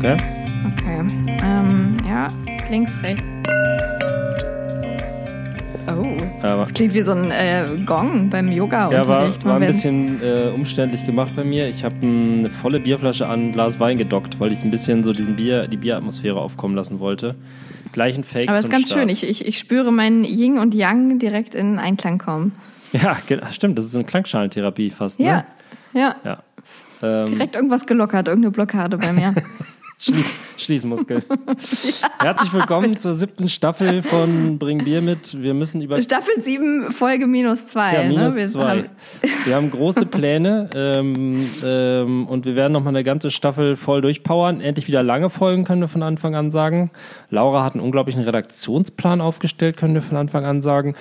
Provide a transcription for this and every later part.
okay? Okay. Ähm, ja, links, rechts. Oh, Aber- das klingt wie so ein äh, Gong beim Ja, war, Yoga-Unterricht. war ein bisschen äh, umständlich gemacht bei mir. Ich habe eine volle Bierflasche an ein Glas Wein gedockt, weil ich ein bisschen so diesen Bier, die Bieratmosphäre aufkommen lassen wollte. Gleichen Fake Aber es ist ganz Start. schön. Ich, ich, ich spüre meinen Yin und Yang direkt in Einklang kommen. Ja, stimmt. Das ist so eine Klangschalenttherapie fast, Ja, ne? ja. Ja. Ähm, Direkt irgendwas gelockert, irgendeine Blockade bei mir. Schließ, Schließmuskel. Herzlich willkommen zur siebten Staffel von Bring Bier mit. Wir müssen über Staffel 7, Folge minus 2. Ja, minus ne? Wir zwei. haben- Wir haben große Pläne ähm, ähm, und wir werden noch mal eine ganze Staffel voll durchpowern. Endlich wieder lange Folgen, können wir von Anfang an sagen. Laura hat einen unglaublichen Redaktionsplan aufgestellt, können wir von Anfang an sagen.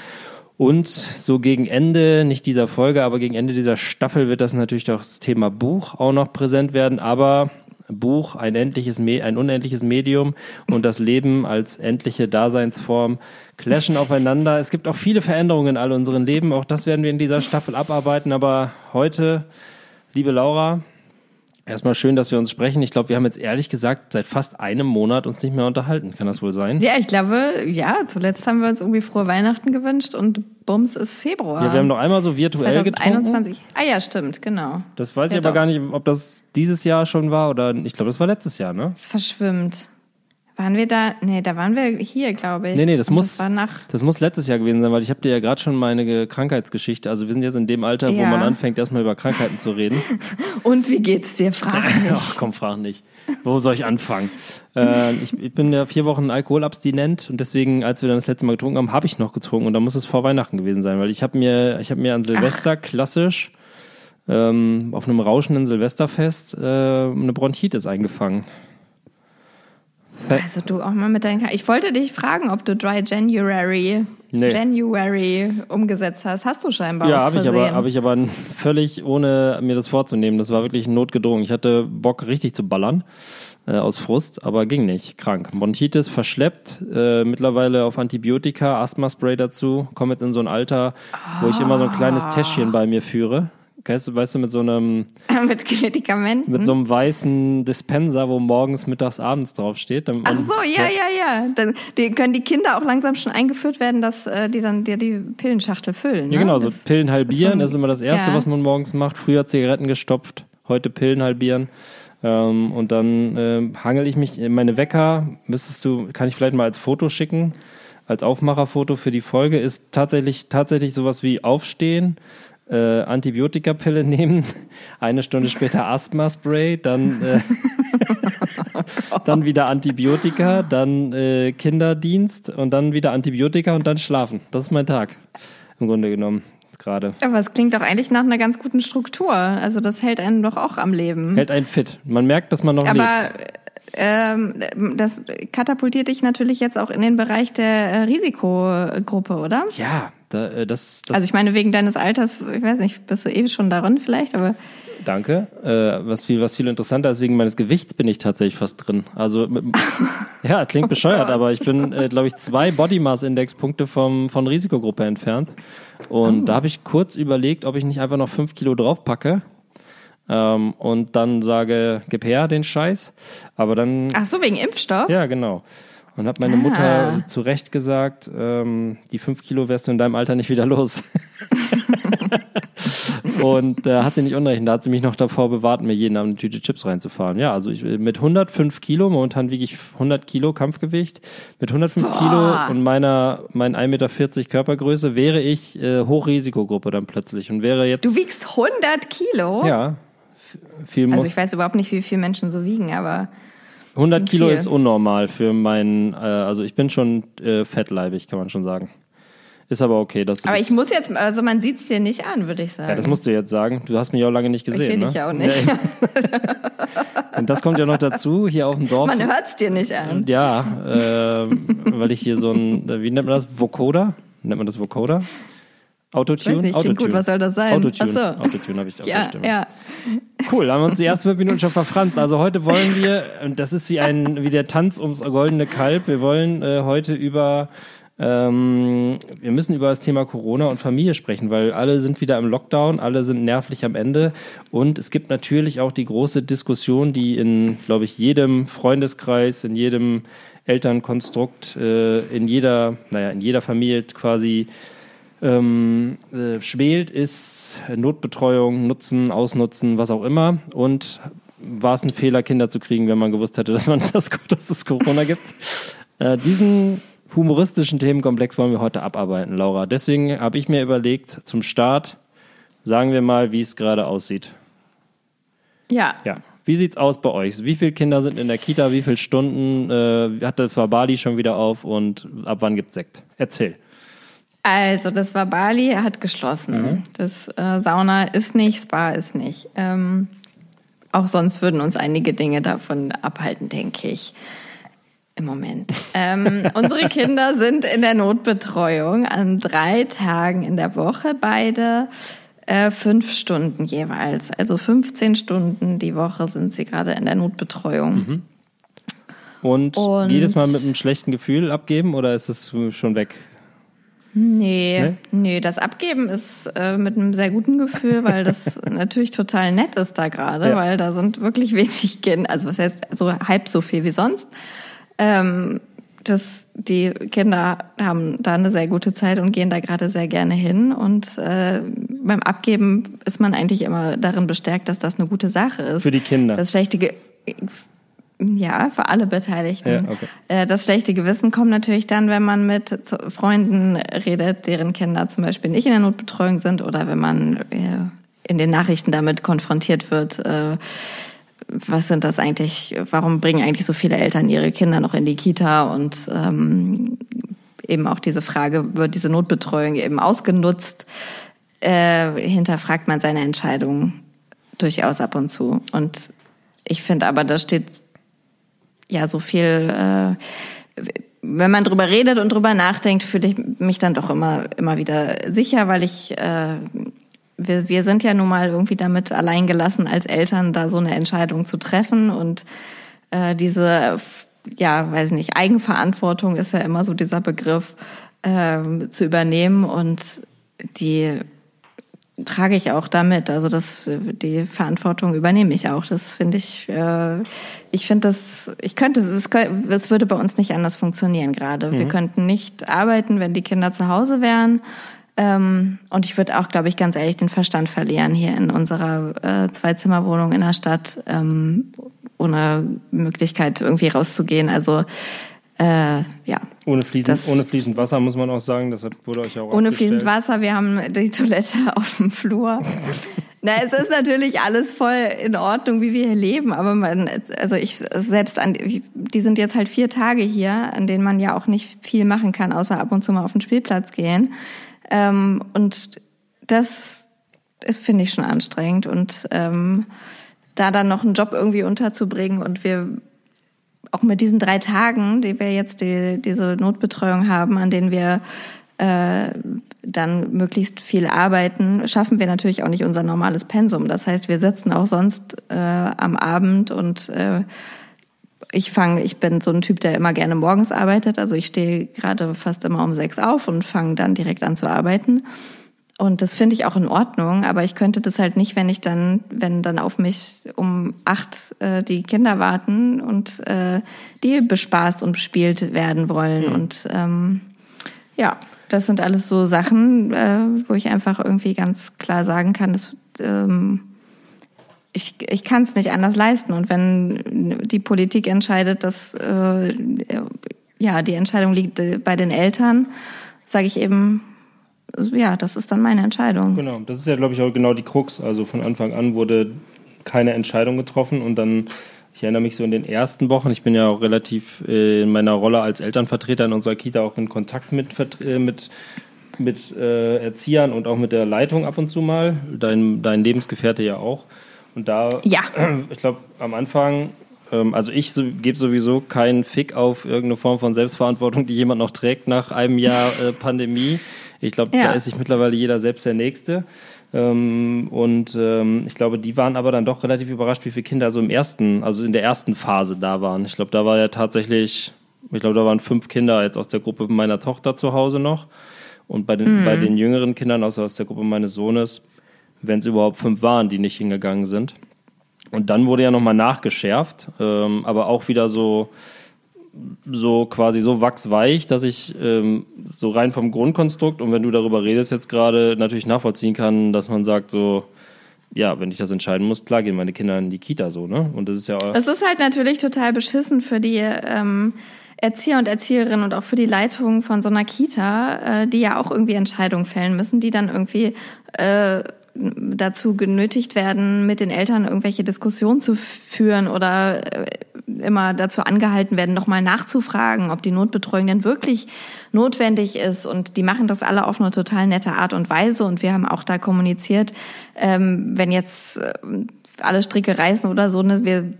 Und so gegen Ende, nicht dieser Folge, aber gegen Ende dieser Staffel wird das natürlich das Thema Buch auch noch präsent werden. Aber Buch, ein endliches, Me ein unendliches Medium und das Leben als endliche Daseinsform clashen aufeinander. Es gibt auch viele Veränderungen in all unseren Leben. Auch das werden wir in dieser Staffel abarbeiten. Aber heute, liebe Laura, erstmal schön, dass wir uns sprechen. Ich glaube, wir haben jetzt ehrlich gesagt seit fast einem Monat uns nicht mehr unterhalten. Kann das wohl sein? Ja, ich glaube, ja, zuletzt haben wir uns irgendwie frohe Weihnachten gewünscht und Bums ist Februar. Ja, wir haben noch einmal so virtuell getrunken. 2021. Ah ja, stimmt, genau. Das weiß ich Ja, aber doch. gar nicht, ob das dieses Jahr schon war oder ich glaube, das war letztes Jahr, ne? Es verschwimmt. Waren wir da? Nee, da waren wir hier, glaube ich. Nee, nee, das Und muss, Das nach. das muss letztes Jahr gewesen sein, weil ich habe dir ja gerade schon meine Ge- Krankheitsgeschichte, also wir sind jetzt in dem Alter, wo Ja. man anfängt, erstmal über Krankheiten zu reden. Und wie geht's dir? Frag mich. Ach komm, frag nicht. Wo soll ich anfangen? äh, ich, ich bin ja vier Wochen alkoholabstinent und deswegen, als wir dann das letzte Mal getrunken haben, habe ich noch getrunken und da muss es vor Weihnachten gewesen sein, weil ich habe mir, ich habe mir an Silvester klassisch ähm, auf einem rauschenden Silvesterfest äh, eine Bronchitis eingefangen. Also du auch mal mit deinen. Ich wollte dich fragen, ob du Dry January, Nee. January umgesetzt hast. Hast du scheinbar Ja, habe ich, aber, Versehen. hab ich aber völlig ohne mir das vorzunehmen. Das war wirklich notgedrungen. Ich hatte Bock, richtig zu ballern äh, aus Frust, aber ging nicht. Krank. Bronchitis verschleppt, äh, mittlerweile auf Antibiotika, Asthma-Spray dazu. Komme jetzt in so ein Alter, wo ich immer so ein kleines Ah. Täschchen bei mir führe. Weißt du, weißt du, mit so einem, mit Medikamenten. mit so einem weißen Dispenser, wo morgens, mittags, abends draufsteht. Ach so, ja, ja, ja. Dann die, können die Kinder auch langsam schon eingeführt werden, dass äh, die dann dir die Pillenschachtel füllen. Ne? Ja, genau, so Das- Pillen halbieren, das ist immer das Erste, ja. was man morgens macht. Früher Zigaretten gestopft, heute Pillen halbieren. Ähm, und dann ähm, hangel ich mich in meine Wecker, müsstest du, kann ich vielleicht mal als Foto schicken, als Aufmacherfoto für die Folge, ist tatsächlich, tatsächlich sowas wie aufstehen, äh, Antibiotikapille nehmen, eine Stunde später Asthma-Spray, dann, äh, dann wieder Antibiotika, dann äh, Kinderdienst und dann wieder Antibiotika und dann schlafen. Das ist mein Tag, im Grunde genommen, gerade. Aber es klingt doch eigentlich nach einer ganz guten Struktur. Also das hält einen doch auch am Leben. Hält einen fit. Man merkt, dass man noch Aber lebt. ähm, das katapultiert dich natürlich jetzt auch in den Bereich der äh, Risikogruppe, oder? Ja, da, äh, das, das Also ich meine, wegen deines Alters, ich weiß nicht, bist du eh schon darin vielleicht, aber danke. Äh, was viel, was viel interessanter ist, wegen meines Gewichts bin ich tatsächlich fast drin. Also mit, ja, klingt bescheuert, Gott. aber ich bin, äh, glaube ich, zwei Body Mass Index Punkte vom von Risikogruppe entfernt. Und da habe ich kurz überlegt, ob ich nicht einfach noch fünf Kilo draufpacke. Ähm, und dann sage, gib her den Scheiß. Aber dann ach so, wegen Impfstoff? Ja, genau. Und hat meine Ah. Mutter zu Recht gesagt, ähm, die fünf Kilo wärst du in deinem Alter nicht wieder los. und äh, hat sie nicht unrecht. Da hat sie mich noch davor bewahrt, mir jeden Abend eine Tüte Chips reinzufahren. Ja, also ich, mit 105 Kilo, momentan wiege ich 100 Kilo Kampfgewicht, mit 105 Boah. Kilo und meiner, mein 1,40 Meter Körpergröße wäre ich äh, Hochrisikogruppe dann plötzlich und wäre jetzt, Du wiegst 100 Kilo? ja, viel Also ich weiß überhaupt nicht, wie viele Menschen so wiegen, aber 100 Kilo viel. ist unnormal für meinen, äh, also ich bin schon äh, fettleibig, kann man schon sagen. Ist aber okay, dass du aber das, ich muss jetzt, also man sieht es dir nicht an, würde ich sagen. ja, das musst du jetzt sagen. Du hast mich auch lange nicht ich gesehen. sehe ne? dich ja auch nicht. Ja, und das kommt ja noch dazu, hier auf dem Dorf. Man hört es dir nicht an. Ja, ähm, weil ich hier so ein, äh, wie nennt man das? Vocoder? Nennt man das Vocoder? Autotune? Weiß nicht, Autotune. gut, was soll das sein? Autotune. So. Autotune habe ich der Ja, Stimme. ja. Cool, haben wir uns die ersten fünf Minuten schon verfranst. Also heute wollen wir, und das ist wie ein wie der Tanz ums goldene Kalb, wir wollen äh, heute über Ähm, wir müssen über das Thema Corona und Familie sprechen, weil alle sind wieder im Lockdown, alle sind nervlich am Ende. Und es gibt natürlich auch die große Diskussion, die in, glaube ich, jedem Freundeskreis, in jedem Elternkonstrukt, äh, in jeder, naja, in jeder Familie quasi ähm, äh, schwelt, ist Notbetreuung, Nutzen, Ausnutzen, was auch immer. Und war es ein Fehler, Kinder zu kriegen, wenn man gewusst hätte, dass man das, dass es Corona gibt. Äh, diesen humoristischen Themenkomplex wollen wir heute abarbeiten, Laura. Deswegen habe ich mir überlegt, zum Start sagen wir mal, wie es gerade aussieht. Ja. Ja. Wie sieht's aus bei euch? Wie viele Kinder sind in der Kita? Wie viele Stunden äh, hat das Bali schon wieder auf und ab wann gibt's Sekt? Erzähl. Also, das war Bali hat geschlossen. Mhm. Das äh, Sauna ist nicht, Spa ist nicht. Ähm, auch sonst würden uns einige Dinge davon abhalten, denke ich. Im Moment. Ähm, unsere Kinder sind in der Notbetreuung an drei Tagen in der Woche, beide äh, fünf Stunden jeweils. Also 15 Stunden die Woche sind sie gerade in der Notbetreuung. Mhm. Und, Und, jedes Mal mit einem schlechten Gefühl abgeben oder ist es schon weg? Nee, nee, nee, das Abgeben ist äh, mit einem sehr guten Gefühl, weil das natürlich total nett ist da gerade, ja. weil da sind wirklich wenig Kinder, also was heißt so halb so viel wie sonst. Ähm, das, die Kinder haben da eine sehr gute Zeit und gehen da gerade sehr gerne hin. Und äh, beim Abgeben ist man eigentlich immer darin bestärkt, dass das eine gute Sache ist. Für die Kinder. Das schlechte, Ge ja, für alle Beteiligten. Ja, okay. Äh, das schlechte Gewissen kommt natürlich dann, wenn man mit Freunden redet, deren Kinder zum Beispiel nicht in der Notbetreuung sind oder wenn man äh, in den Nachrichten damit konfrontiert wird. Äh, was sind das eigentlich? Warum bringen eigentlich so viele Eltern ihre Kinder noch in die Kita? Und ähm, eben auch diese Frage, wird diese Notbetreuung eben ausgenutzt? Hinterfragt man seine Entscheidung durchaus ab und zu. Und ich finde aber, da steht ja so viel, äh, wenn man drüber redet und drüber nachdenkt, fühle ich mich dann doch immer, immer wieder sicher, weil ich, äh, wir, wir sind ja nun mal irgendwie damit alleingelassen als Eltern, da so eine Entscheidung zu treffen und äh, diese, ja, weiß nicht, Eigenverantwortung ist ja immer so dieser Begriff, äh, zu übernehmen und die trage ich auch damit. Also das, die Verantwortung übernehme ich auch. Das finde ich, äh, ich finde das, ich könnte, es, es würde bei uns nicht anders funktionieren gerade. Mhm. Wir könnten nicht arbeiten, wenn die Kinder zu Hause wären. Ähm, und ich würde auch, glaube ich, ganz ehrlich den Verstand verlieren hier in unserer äh, Zweizimmerwohnung in der Stadt, ähm, ohne Möglichkeit irgendwie rauszugehen. Also äh, ja. Ohne fließend, ohne fließend Wasser muss man auch sagen, deshalb wurde euch auch Ohne fließend Wasser, wir haben die Toilette auf dem Flur. Na, es ist natürlich alles voll in Ordnung, wie wir hier leben, aber man, also ich selbst an, die sind jetzt halt vier Tage hier, an denen man ja auch nicht viel machen kann, außer ab und zu mal auf den Spielplatz gehen. Ähm, und das finde ich schon anstrengend und ähm, da dann noch einen Job irgendwie unterzubringen und wir auch mit diesen drei Tagen, die wir jetzt die, diese Notbetreuung haben, an denen wir äh, dann möglichst viel arbeiten, schaffen wir natürlich auch nicht unser normales Pensum. Das heißt, wir sitzen auch sonst äh, am Abend und äh, ich fange, ich bin so ein Typ, der immer gerne morgens arbeitet. Also ich stehe gerade fast immer um sechs auf und fange dann direkt an zu arbeiten. Und das finde ich auch in Ordnung, aber ich könnte das halt nicht, wenn ich dann, wenn dann auf mich um acht äh, die Kinder warten und äh, die bespaßt und bespielt werden wollen. Mhm. Und ähm, ja, das sind alles so Sachen, äh, wo ich einfach irgendwie ganz klar sagen kann, dass ähm, ich, ich kann es nicht anders leisten. Und wenn die Politik entscheidet, dass äh, ja die Entscheidung liegt äh, bei den Eltern, sage ich eben, ja, das ist dann meine Entscheidung. Genau, das ist ja, glaube ich, auch genau die Krux. Also von Anfang an wurde keine Entscheidung getroffen und dann, ich erinnere mich so in den ersten Wochen, ich bin ja auch relativ äh, in meiner Rolle als Elternvertreter in unserer Kita auch in Kontakt mit, äh, mit, mit äh, Erziehern und auch mit der Leitung ab und zu mal, dein, dein Lebensgefährte ja auch. Und da, ja. ich glaube, am Anfang ähm, also ich so, gebe sowieso keinen Fick auf irgendeine Form von Selbstverantwortung, die jemand noch trägt nach einem Jahr äh, Pandemie. Ich glaube, ja. da ist sich mittlerweile jeder selbst der Nächste. Ähm, und ähm, ich glaube, die waren aber dann doch relativ überrascht, wie viele Kinder so im ersten, also in der ersten Phase da waren. Ich glaube, da war ja tatsächlich ich glaube, da waren fünf Kinder jetzt aus der Gruppe meiner Tochter zu Hause noch. Und bei den, mhm. bei den jüngeren Kindern, also aus der Gruppe meines Sohnes, wenn es überhaupt fünf waren, die nicht hingegangen sind. Und dann wurde ja nochmal nachgeschärft, ähm, aber auch wieder so, so quasi so wachsweich, dass ich ähm, so rein vom Grundkonstrukt und wenn du darüber redest jetzt gerade natürlich nachvollziehen kann, dass man sagt so, ja, wenn ich das entscheiden muss, klar gehen meine Kinder in die Kita so, ne? Und das ist ja. Es ist halt natürlich total beschissen für die ähm, Erzieher und Erzieherinnen und auch für die Leitung von so einer Kita, äh, die ja auch irgendwie Entscheidungen fällen müssen, die dann irgendwie äh, dazu genötigt werden, mit den Eltern irgendwelche Diskussionen zu führen oder äh, immer dazu angehalten werden, nochmal nachzufragen, ob die Notbetreuung denn wirklich notwendig ist. Und die machen das alle auf eine total nette Art und Weise. Und wir haben auch da kommuniziert, ähm, wenn jetzt äh, alle Stricke reißen oder so, ne, wir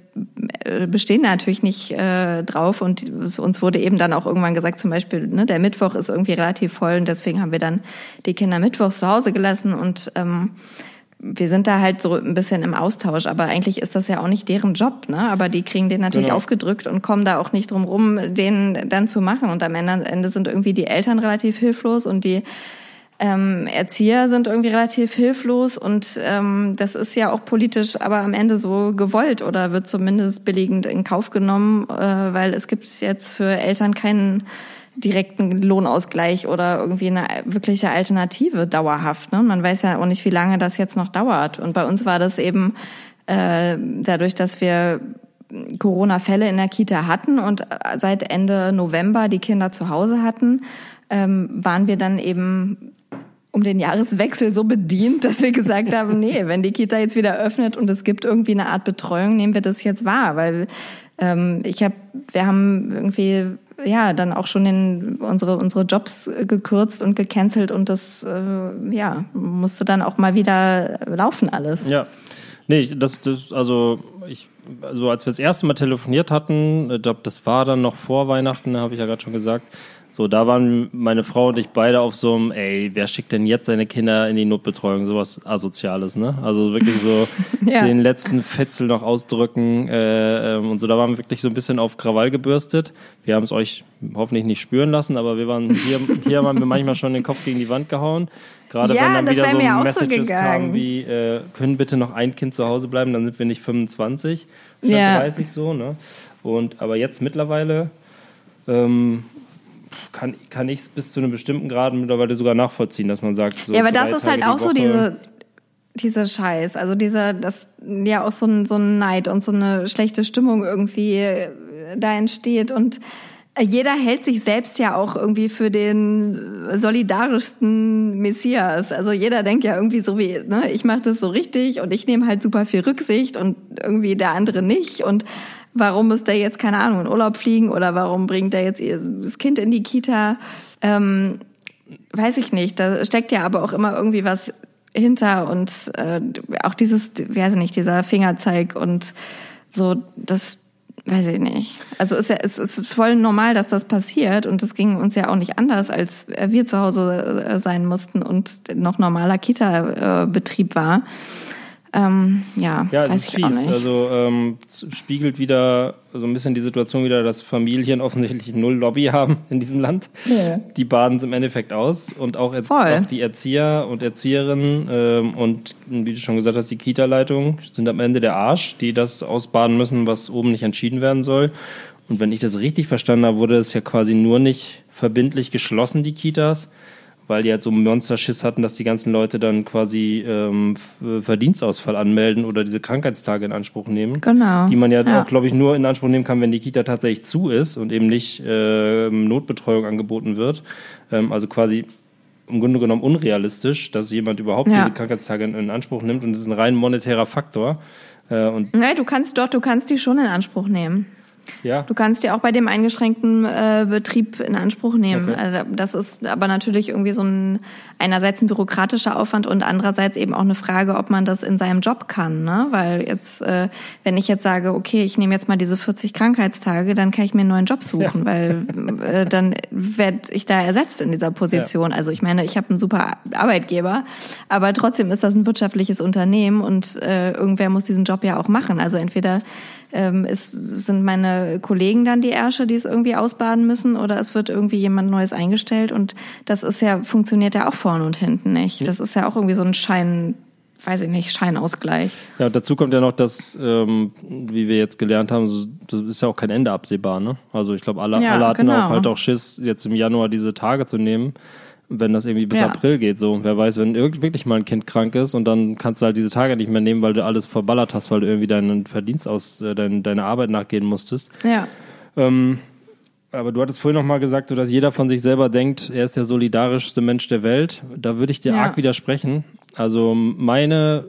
äh, bestehen natürlich nicht äh, drauf und uns wurde eben dann auch irgendwann gesagt, zum Beispiel, ne, der Mittwoch ist irgendwie relativ voll und deswegen haben wir dann die Kinder mittwochs zu Hause gelassen und ähm, wir sind da halt so ein bisschen im Austausch, aber eigentlich ist das ja auch nicht deren Job, ne? Aber die kriegen den natürlich genau. aufgedrückt und kommen da auch nicht drum rum, den dann zu machen. Und am Ende sind irgendwie die Eltern relativ hilflos und die ähm, Erzieher sind irgendwie relativ hilflos und ähm, das ist ja auch politisch aber am Ende so gewollt oder wird zumindest billigend in Kauf genommen, äh, weil es gibt jetzt für Eltern keinen direkten Lohnausgleich oder irgendwie eine wirkliche Alternative dauerhaft. Ne? Man weiß ja auch nicht, wie lange das jetzt noch dauert. Und bei uns war das eben äh, dadurch, dass wir Corona-Fälle in der Kita hatten und seit Ende November die Kinder zu Hause hatten, ähm, waren wir dann eben um den Jahreswechsel so bedient, dass wir gesagt haben, nee, wenn die Kita jetzt wieder öffnet und es gibt irgendwie eine Art Betreuung, nehmen wir das jetzt wahr, weil ähm, ich habe, wir haben irgendwie ja dann auch schon in unsere unsere Jobs gekürzt und gecancelt und das äh, ja musste dann auch mal wieder laufen alles. Ja, nee, das, das also ich also als wir das erste Mal telefoniert hatten, ich glaube, das war dann noch vor Weihnachten, habe ich ja gerade schon gesagt so, da waren meine Frau und ich beide auf so einem, ey, wer schickt denn jetzt seine Kinder in die Notbetreuung? Sowas Asoziales, ne? Also wirklich so ja. den letzten Fetzel noch ausdrücken äh, ähm, und so. Da waren wir wirklich so ein bisschen auf Krawall gebürstet. Wir haben es euch hoffentlich nicht spüren lassen, aber wir waren hier, hier haben wir manchmal schon den Kopf gegen die Wand gehauen. Gerade ja, wenn dann wieder so Messages so kamen wie, äh, können bitte noch ein Kind zu Hause bleiben, dann sind wir nicht 25, statt ja. 30 so, ne? Und aber jetzt mittlerweile ähm, kann, kann ich es bis zu einem bestimmten Grad mittlerweile sogar nachvollziehen, dass man sagt, so Ja, aber das ist halt auch so diese, diese Scheiß, also dieser, das ja auch so ein, so ein Neid und so eine schlechte Stimmung irgendwie äh, da entsteht. Und jeder hält sich selbst ja auch irgendwie für den solidarischsten Messias. Also jeder denkt ja irgendwie so wie, ne, ich mache das so richtig und ich nehme halt super viel Rücksicht und irgendwie der andere nicht. Und warum muss der jetzt, keine Ahnung, in Urlaub fliegen oder warum bringt er jetzt das Kind in die Kita? Ähm, weiß ich nicht. Da steckt ja aber auch immer irgendwie was hinter und äh, auch dieses, weiß ich nicht, dieser Fingerzeig und so, das weiß ich nicht. Also ist ja, es ist voll normal, dass das passiert und es ging uns ja auch nicht anders, als wir zu Hause äh, sein mussten und noch normaler Kita-Betrieb war. Ähm, ja, ja, es weiß ist ich fies. Also ähm, spiegelt wieder so ein bisschen die Situation wieder, dass Familien offensichtlich null Lobby haben in diesem Land. Ja. Die baden es im Endeffekt aus und auch, auch die Erzieher und Erzieherinnen ähm, und wie du schon gesagt hast, die Kita-Leitung sind am Ende der Arsch, die das ausbaden müssen, was oben nicht entschieden werden soll. Und wenn ich das richtig verstanden habe, wurde es ja quasi nur nicht verbindlich geschlossen, die Kitas, weil die halt so einen Monsterschiss hatten, dass die ganzen Leute dann quasi ähm, Verdienstausfall anmelden oder diese Krankheitstage in Anspruch nehmen. Genau. Die man ja, ja. auch, glaube ich, nur in Anspruch nehmen kann, wenn die Kita tatsächlich zu ist und eben nicht äh, Notbetreuung angeboten wird. Ähm, also quasi im Grunde genommen unrealistisch, dass jemand überhaupt ja. diese Krankheitstage in, in, Anspruch nimmt und das ist ein rein monetärer Faktor. Äh, und Nein, du kannst doch, du kannst die schon in Anspruch nehmen. Ja. Du kannst dir auch bei dem eingeschränkten äh, Betrieb in Anspruch nehmen. Okay. Also das ist aber natürlich irgendwie so ein einerseits ein bürokratischer Aufwand und andererseits eben auch eine Frage, ob man das in seinem Job kann. Ne? Weil jetzt, äh, wenn ich jetzt sage, okay, ich nehme jetzt mal diese 40 Krankheitstage, dann kann ich mir einen neuen Job suchen, ja. weil äh, dann werde ich da ersetzt in dieser Position. Ja. Also ich meine, ich habe einen super Arbeitgeber, aber trotzdem ist das ein wirtschaftliches Unternehmen und äh, irgendwer muss diesen Job ja auch machen. Also entweder ähm, ist, sind meine Kollegen dann die Ärsche, die es irgendwie ausbaden müssen oder es wird irgendwie jemand Neues eingestellt und das ist ja, funktioniert ja auch vorne und hinten nicht. Das ist ja auch irgendwie so ein Schein, weiß ich nicht, Scheinausgleich. Ja, dazu kommt ja noch, dass, ähm, wie wir jetzt gelernt haben, das ist ja auch kein Ende absehbar, ne? Also ich glaube, alle, ja, alle hatten genau. auch halt auch Schiss, jetzt im Januar diese Tage zu nehmen wenn das irgendwie bis ja. April geht. So, wer weiß, wenn wirklich mal ein Kind krank ist und dann kannst du halt diese Tage nicht mehr nehmen, weil du alles verballert hast, weil du irgendwie deinen Verdienst aus, äh, dein, deiner Arbeit nachgehen musstest. Ja. Ähm, aber du hattest vorhin noch mal gesagt, dass jeder von sich selber denkt, er ist der solidarischste Mensch der Welt. Da würde ich dir ja. arg widersprechen. Also meine,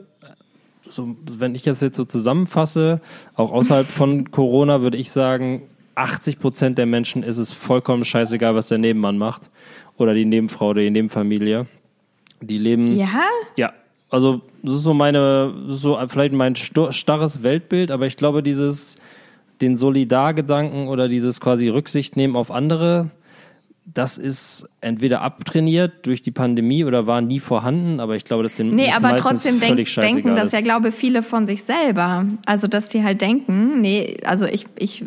so, wenn ich das jetzt so zusammenfasse, auch außerhalb von Corona, würde ich sagen, 80 Prozent der Menschen ist es vollkommen scheißegal, was der Nebenmann macht oder die Nebenfrau oder die Nebenfamilie. Die leben. Ja? Ja. Also, das ist so meine, so vielleicht mein starres Weltbild, aber ich glaube, dieses, den Solidargedanken oder dieses quasi Rücksicht nehmen auf andere, das ist entweder abtrainiert durch die Pandemie oder war nie vorhanden, aber ich glaube, dass den Nee, aber trotzdem denk, denken das ja, glaube viele von sich selber. Also, dass die halt denken, nee, also ich, ich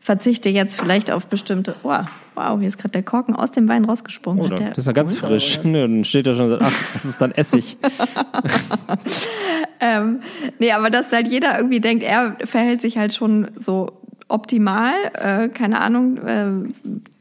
verzichte jetzt vielleicht auf bestimmte. Oh, wow, hier ist gerade der Korken aus dem Wein rausgesprungen. Oder, das ist ja ganz frisch. Nö, dann steht da schon, ach, das ist dann Essig. ähm, nee, aber dass halt jeder irgendwie denkt, er verhält sich halt schon so optimal, äh, keine Ahnung, äh,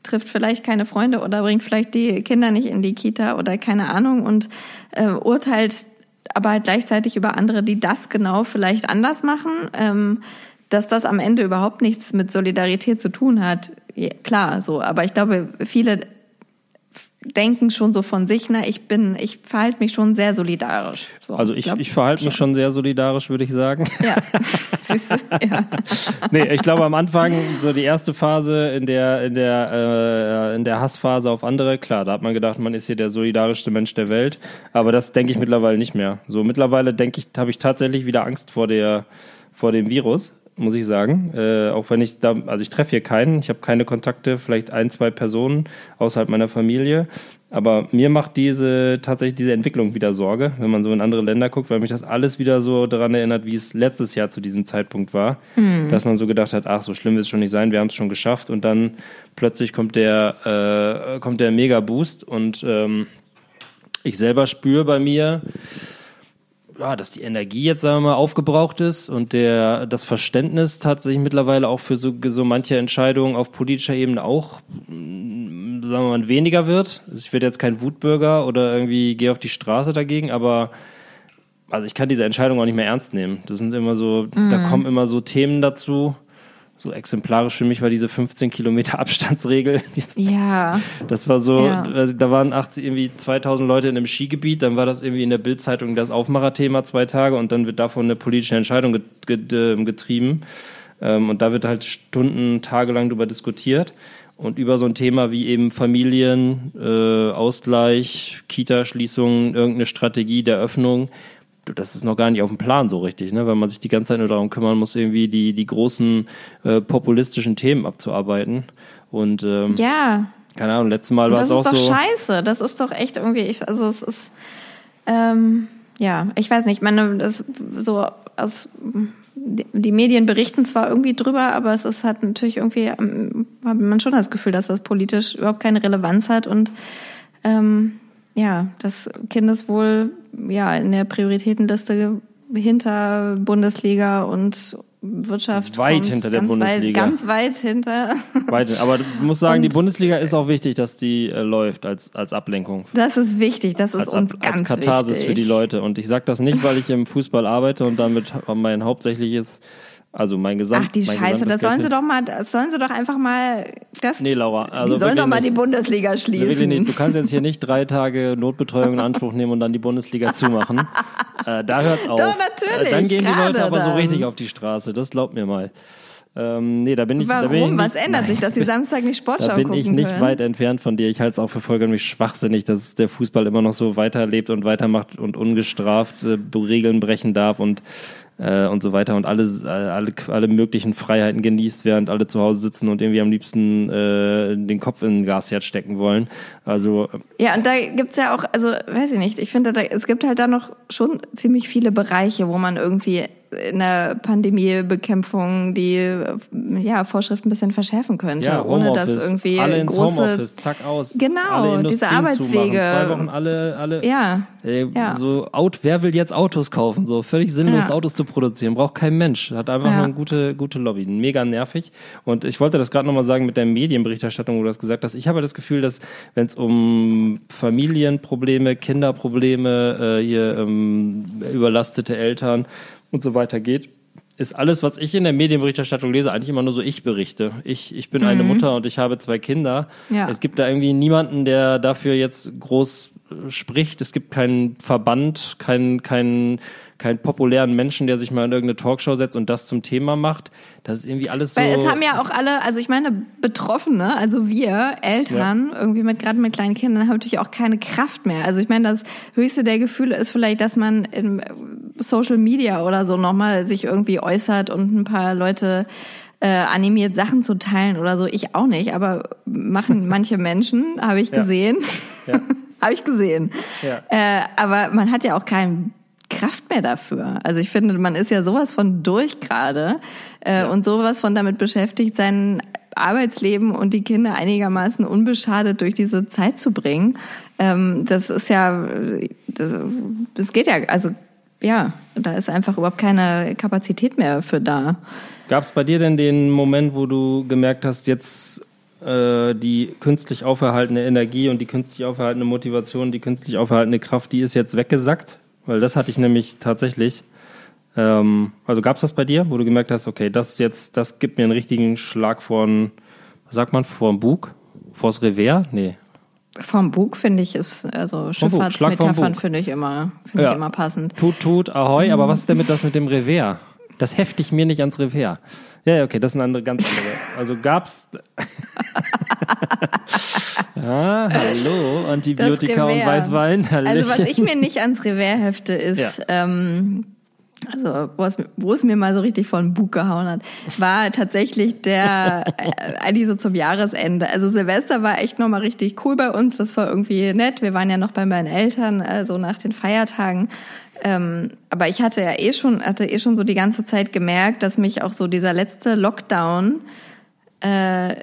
trifft vielleicht keine Freunde oder bringt vielleicht die Kinder nicht in die Kita oder keine Ahnung und äh, urteilt aber halt gleichzeitig über andere, die das genau vielleicht anders machen. Ähm, dass das am Ende überhaupt nichts mit Solidarität zu tun hat, klar, so. Aber ich glaube, viele denken schon so von sich, na, ich bin, ich verhalte mich schon sehr solidarisch. So, also ich, ich verhalte mich schon sehr solidarisch, würde ich sagen. Ja. Siehst du? ja. nee, ich glaube am Anfang, so die erste Phase in der, in der, äh, in der Hassphase auf andere, klar, da hat man gedacht, man ist hier der solidarischste Mensch der Welt. Aber das denke ich mittlerweile nicht mehr. So mittlerweile denke ich, habe ich tatsächlich wieder Angst vor der, vor dem Virus muss ich sagen. Äh, auch wenn ich da, also ich treffe hier keinen, ich habe keine Kontakte, vielleicht ein, zwei Personen außerhalb meiner Familie. Aber mir macht diese tatsächlich diese Entwicklung wieder Sorge, wenn man so in andere Länder guckt, weil mich das alles wieder so daran erinnert, wie es letztes Jahr zu diesem Zeitpunkt war. Mhm. Dass man so gedacht hat, ach, so schlimm wird es schon nicht sein, wir haben es schon geschafft und dann plötzlich kommt der, äh, kommt der Mega-Boost und ähm, ich selber spüre bei mir, ja, dass die Energie jetzt, sagen wir mal, aufgebraucht ist und der, das Verständnis tatsächlich mittlerweile auch für so, so manche Entscheidungen auf politischer Ebene auch, mm, sagen wir mal, weniger wird. Also ich werde jetzt kein Wutbürger oder irgendwie gehe auf die Straße dagegen, aber also ich kann diese Entscheidung auch nicht mehr ernst nehmen. Das sind immer so, mhm. da kommen immer so Themen dazu, so exemplarisch für mich war diese 15 Kilometer Abstandsregel. Ja. Das war so, ja. Also da waren 80, irgendwie 2000 Leute in einem Skigebiet, dann war das irgendwie in der Bildzeitung das Aufmacherthema zwei Tage und dann wird davon eine politische Entscheidung ähm, getrieben. Ähm, und da wird halt Stunden, tagelang drüber diskutiert. Und über so ein Thema wie eben Familien, äh, Ausgleich, Kita-Schließungen, irgendeine Strategie der Öffnung, das ist noch gar nicht auf dem Plan so richtig, ne? weil man sich die ganze Zeit nur darum kümmern muss, irgendwie die, die großen äh, populistischen Themen abzuarbeiten. Und ähm, ja. Keine Ahnung, letztes Mal war es auch so. Das ist doch scheiße. Das ist doch echt irgendwie, ich, also es ist, ähm, ja, ich weiß nicht, ich meine, das so aus die Medien berichten zwar irgendwie drüber, aber es ist halt natürlich irgendwie, ähm, hat man schon das Gefühl, dass das politisch überhaupt keine Relevanz hat und ähm, ja, das Kindeswohl ja in der Prioritätenliste hinter Bundesliga und Wirtschaft. Weit hinter der Bundesliga. Weit, ganz weit hinter. Weit, aber du musst sagen, und die Bundesliga ist auch wichtig, dass die äh, läuft als, als Ablenkung. Das ist wichtig, das ist als, uns als, ganz Als Katharsis wichtig. für die Leute. Und ich sage das nicht, weil ich im Fußball arbeite und damit mein hauptsächliches also mein Gesamt. Ach die Scheiße, das sollen sie doch mal, das sollen sie doch einfach mal. Das, nee, Laura. Also die sollen doch mal nicht. die Bundesliga schließen. Nee, du kannst jetzt hier nicht drei Tage Notbetreuung in Anspruch nehmen und dann die Bundesliga zumachen. äh, da hört's auf. Doch, natürlich. Äh, dann gehen die Leute aber so richtig auf die Straße. Das glaubt mir mal. Ähm, nee, da bin ich. Warum? Da bin ich nicht, Was ändert nein. sich, dass Sie Samstag nicht Sportschau gucken Da bin ich nicht können? weit entfernt von dir. Ich halte es auch für vollkommen schwachsinnig, dass der Fußball immer noch so weiterlebt und weitermacht und ungestraft äh, Regeln brechen darf und äh, und so weiter und alle, äh, alle, alle möglichen Freiheiten genießt, während alle zu Hause sitzen und irgendwie am liebsten äh, den Kopf in ein Gasherd stecken wollen. Also äh, ja, und da gibt's ja auch, also weiß ich nicht, ich finde, da, es gibt halt da noch schon ziemlich viele Bereiche, wo man irgendwie in der Pandemiebekämpfung die ja, Vorschriften ein bisschen verschärfen könnte, ja, ohne dass irgendwie alle ins große Homeoffice, zack aus. Genau, diese Arbeitswege. Zwei Wochen alle, alle. Ja, äh, ja. So out, wer will jetzt Autos kaufen? So völlig sinnlos ja. Autos zu produzieren, braucht kein Mensch. Hat einfach ja. nur eine gute, gute Lobby, mega nervig. Und ich wollte das gerade nochmal sagen mit der Medienberichterstattung, wo du das gesagt hast. Ich habe das Gefühl, dass wenn es um Familienprobleme, Kinderprobleme, äh, hier ähm, überlastete Eltern und so weiter geht, ist alles, was ich in der Medienberichterstattung lese, eigentlich immer nur so ich berichte. Ich, ich bin mhm. eine Mutter und ich habe zwei Kinder. Ja. Es gibt da irgendwie niemanden, der dafür jetzt groß spricht. Es gibt keinen Verband, keinen, keinen keinen populären Menschen, der sich mal in irgendeine Talkshow setzt und das zum Thema macht. Das ist irgendwie alles so. Weil es haben ja auch alle, also ich meine, Betroffene, also wir Eltern, ja. irgendwie mit gerade mit kleinen Kindern, haben natürlich auch keine Kraft mehr. Also ich meine, das höchste der Gefühle ist vielleicht, dass man in Social Media oder so nochmal sich irgendwie äußert und ein paar Leute äh, animiert, Sachen zu teilen oder so. Ich auch nicht, aber machen manche Menschen, habe ich gesehen. Ja. ja. habe ich gesehen. Ja. Äh, aber man hat ja auch keinen Kraft mehr dafür. Also ich finde, man ist ja sowas von durch gerade äh, ja. und sowas von damit beschäftigt, sein Arbeitsleben und die Kinder einigermaßen unbeschadet durch diese Zeit zu bringen. Ähm, das ist ja, das, das geht ja, also ja, da ist einfach überhaupt keine Kapazität mehr für da. Gab es bei dir denn den Moment, wo du gemerkt hast, jetzt äh, die künstlich auferhaltene Energie und die künstlich auferhaltene Motivation, die künstlich auferhaltene Kraft, die ist jetzt weggesackt? Weil das hatte ich nämlich tatsächlich. Ähm, also gab es das bei dir, wo du gemerkt hast, okay, das jetzt, das gibt mir einen richtigen Schlag von, was sagt man, vor dem Bug? Vors Revers? Nee. Vom Bug finde ich ist, also Schifffahrtsmetaphern finde ich immer, finde ja. ich immer passend. Tut, tut, ahoi, mhm. aber was ist denn mit das mit dem Revers? Das hefte ich mir nicht ans Revers. Ja, ja, okay, das ist eine andere, ganz andere. Also gab's. ah, hallo, Antibiotika und Weißwein. Hallöchen. Also was ich mir nicht ans Revers hefte, ist, ja. ähm, also wo es, wo es mir mal so richtig von Bug gehauen hat, war tatsächlich der, äh, eigentlich so zum Jahresende. Also Silvester war echt nochmal richtig cool bei uns. Das war irgendwie nett. Wir waren ja noch bei meinen Eltern, äh, so nach den Feiertagen. Ähm, aber ich hatte ja eh schon, hatte eh schon so die ganze Zeit gemerkt, dass mich auch so dieser letzte Lockdown äh,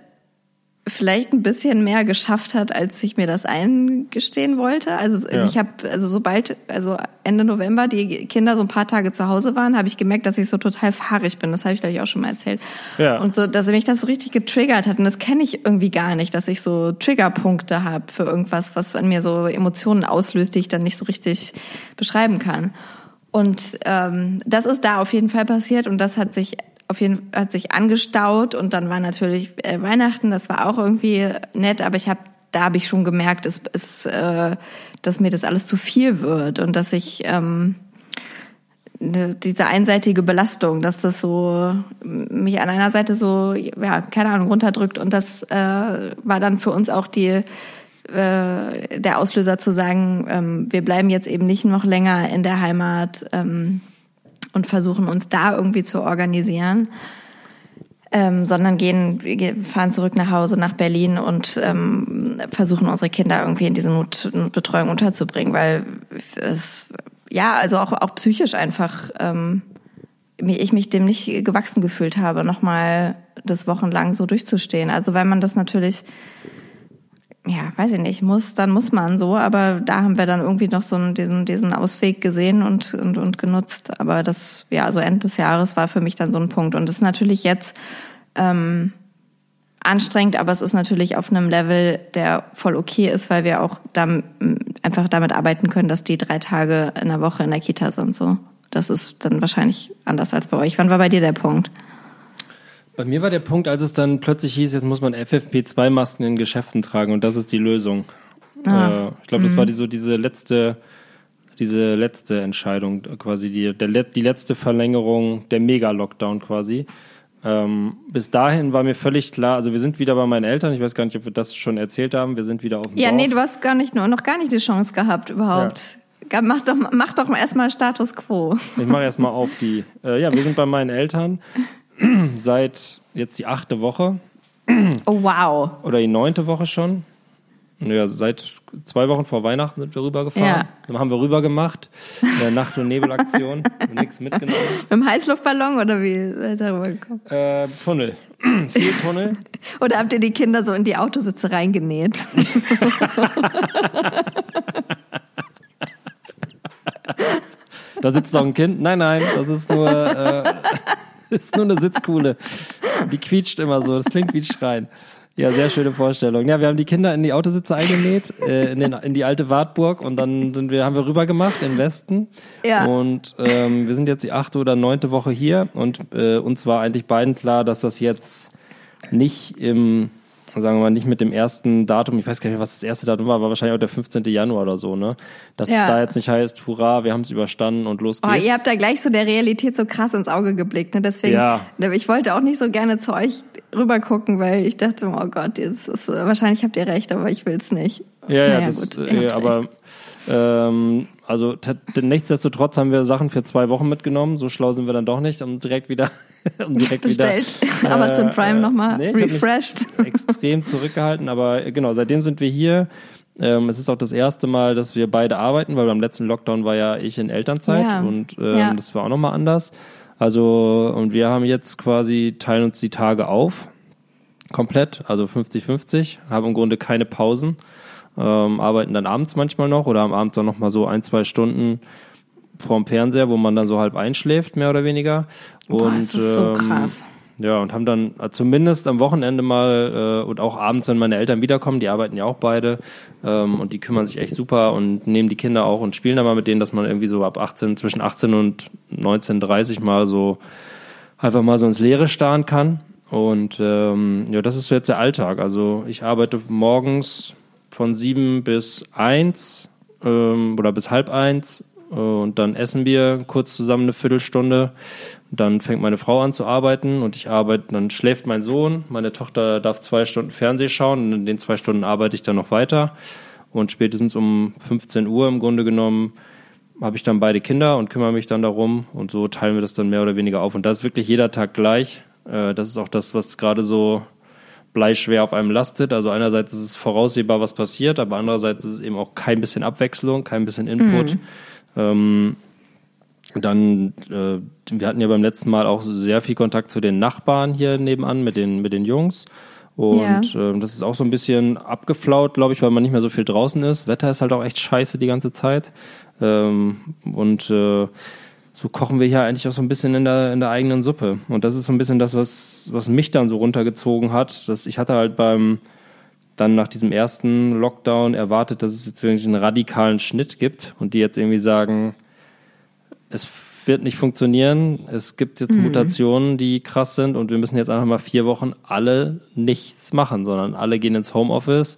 vielleicht ein bisschen mehr geschafft hat, als ich mir das eingestehen wollte. Also ja. ich habe, also sobald, also Ende November die Kinder so ein paar Tage zu Hause waren, habe ich gemerkt, dass ich so total fahrig bin. Das habe ich glaube ich auch schon mal erzählt. Ja. Und so, dass mich das so richtig getriggert hat. Und das kenne ich irgendwie gar nicht, dass ich so Triggerpunkte habe für irgendwas, was an mir so Emotionen auslöst, die ich dann nicht so richtig beschreiben kann. Und ähm, das ist da auf jeden Fall passiert und das hat sich auf jeden hat sich angestaut und dann war natürlich äh, Weihnachten, das war auch irgendwie nett, aber ich habe da habe ich schon gemerkt, es, es, äh, dass mir das alles zu viel wird und dass ich ähm, ne, diese einseitige Belastung, dass das so mich an einer Seite so ja keine Ahnung runterdrückt und das äh, war dann für uns auch die äh, der Auslöser zu sagen, ähm, wir bleiben jetzt eben nicht noch länger in der Heimat. Ähm, und versuchen uns da irgendwie zu organisieren. Ähm, sondern gehen, fahren zurück nach Hause nach Berlin und ähm, versuchen unsere Kinder irgendwie in diese Not, Notbetreuung unterzubringen, weil es ja also auch auch psychisch einfach ähm, ich mich dem nicht gewachsen gefühlt habe, nochmal das wochenlang so durchzustehen. Also weil man das natürlich ja, weiß ich nicht, muss, dann muss man so, aber da haben wir dann irgendwie noch so einen, diesen, diesen Ausweg gesehen und, und, und genutzt. Aber das, ja, so Ende des Jahres war für mich dann so ein Punkt. Und das ist natürlich jetzt ähm, anstrengend, aber es ist natürlich auf einem Level, der voll okay ist, weil wir auch dann einfach damit arbeiten können, dass die drei Tage in der Woche in der Kita sind. So, das ist dann wahrscheinlich anders als bei euch. Wann war bei dir der Punkt? Bei mir war der Punkt, als es dann plötzlich hieß, jetzt muss man FFP2-Masken in Geschäften tragen und das ist die Lösung. Ah. Äh, ich glaube, das mhm. war die, so diese letzte, diese letzte Entscheidung, quasi die, der, die letzte Verlängerung, der Mega-Lockdown quasi. Ähm, bis dahin war mir völlig klar, also wir sind wieder bei meinen Eltern, ich weiß gar nicht, ob wir das schon erzählt haben, wir sind wieder auf dem Ja, Dorf. nee, du hast gar nicht, nur noch gar nicht die Chance gehabt, überhaupt. Ja Mach doch, mach doch erstmal Status Quo. Ich mache erstmal auf die. Äh, ja, wir sind bei meinen Eltern seit jetzt die achte Woche. Oh, wow. Oder die neunte Woche schon. Ja, seit zwei Wochen vor Weihnachten sind wir rübergefahren. Ja. Dann haben wir rüber gemacht. Eine Nacht- und Nebelaktion. nichts mitgenommen. Mit dem Heißluftballon oder wie seid ihr rübergekommen? Äh, Tunnel. Viel Tunnel. oder habt ihr die Kinder so in die Autositze reingenäht? da sitzt doch ein Kind. Nein, nein, das ist nur, äh, ist nur eine Sitzkuhle. Die quietscht immer so. Das klingt wie ein Schreien. Ja, sehr schöne Vorstellung. Ja, wir haben die Kinder in die Autositze eingenäht, äh, in, den, in die alte Wartburg und dann sind wir, haben wir rüber gemacht in Westen. Ja. Und ähm, wir sind jetzt die achte oder neunte Woche hier und äh, uns war eigentlich beiden klar, dass das jetzt nicht im sagen wir mal, nicht mit dem ersten Datum, ich weiß gar nicht, was das erste Datum war, war wahrscheinlich auch der 15. Januar oder so, ne? Dass ja. es da jetzt nicht heißt, hurra, wir haben es überstanden und los geht's. Oh, ihr habt da gleich so der Realität so krass ins Auge geblickt, ne? Deswegen, ja. ich wollte auch nicht so gerne zu euch rüber gucken, weil ich dachte, oh Gott, jetzt ist, wahrscheinlich habt ihr recht, aber ich will es nicht. Ja, naja, ja, das, gut, äh, aber ähm, also nichtsdestotrotz haben wir Sachen für zwei Wochen mitgenommen. So schlau sind wir dann doch nicht, um direkt wieder, um direkt Bestellt. wieder. Amazon äh, Prime nochmal nee, refreshed. Extrem zurückgehalten, aber genau, seitdem sind wir hier. Ähm, es ist auch das erste Mal, dass wir beide arbeiten, weil beim letzten Lockdown war ja ich in Elternzeit ja. und ähm, ja. das war auch nochmal anders. Also, und wir haben jetzt quasi, teilen uns die Tage auf. Komplett, also 50-50, haben im Grunde keine Pausen ähm, arbeiten dann abends manchmal noch oder am Abend dann noch mal so ein, zwei Stunden vorm Fernseher, wo man dann so halb einschläft, mehr oder weniger. Und, Boah, das ist so ähm, krass. Ja, und haben dann äh, zumindest am Wochenende mal äh, und auch abends, wenn meine Eltern wiederkommen, die arbeiten ja auch beide ähm, und die kümmern sich echt super und nehmen die Kinder auch und spielen dann mal mit denen, dass man irgendwie so ab 18, zwischen 18 und 19, 30 mal so einfach mal so ins Leere starren kann. Und ähm, ja, das ist so jetzt der Alltag. Also ich arbeite morgens von sieben bis eins ähm, oder bis halb eins äh, und dann essen wir kurz zusammen eine Viertelstunde. Dann fängt meine Frau an zu arbeiten und ich arbeite, dann schläft mein Sohn, meine Tochter darf zwei Stunden Fernseh schauen und in den zwei Stunden arbeite ich dann noch weiter. Und spätestens um 15 Uhr im Grunde genommen habe ich dann beide Kinder und kümmere mich dann darum und so teilen wir das dann mehr oder weniger auf. Und das ist wirklich jeder Tag gleich. Äh, das ist auch das, was gerade so bleischwer auf einem lastet. Also einerseits ist es voraussehbar, was passiert, aber andererseits ist es eben auch kein bisschen Abwechslung, kein bisschen Input. Mhm. Ähm, dann, äh, wir hatten ja beim letzten Mal auch sehr viel Kontakt zu den Nachbarn hier nebenan mit den, mit den Jungs. Und ja. äh, das ist auch so ein bisschen abgeflaut, glaube ich, weil man nicht mehr so viel draußen ist. Wetter ist halt auch echt scheiße die ganze Zeit. Ähm, und äh, so kochen wir hier eigentlich auch so ein bisschen in der, in der eigenen Suppe. Und das ist so ein bisschen das, was, was mich dann so runtergezogen hat. Dass ich hatte halt beim, dann nach diesem ersten Lockdown erwartet, dass es jetzt wirklich einen radikalen Schnitt gibt und die jetzt irgendwie sagen, es wird nicht funktionieren, es gibt jetzt mhm. Mutationen, die krass sind und wir müssen jetzt einfach mal vier Wochen alle nichts machen, sondern alle gehen ins Homeoffice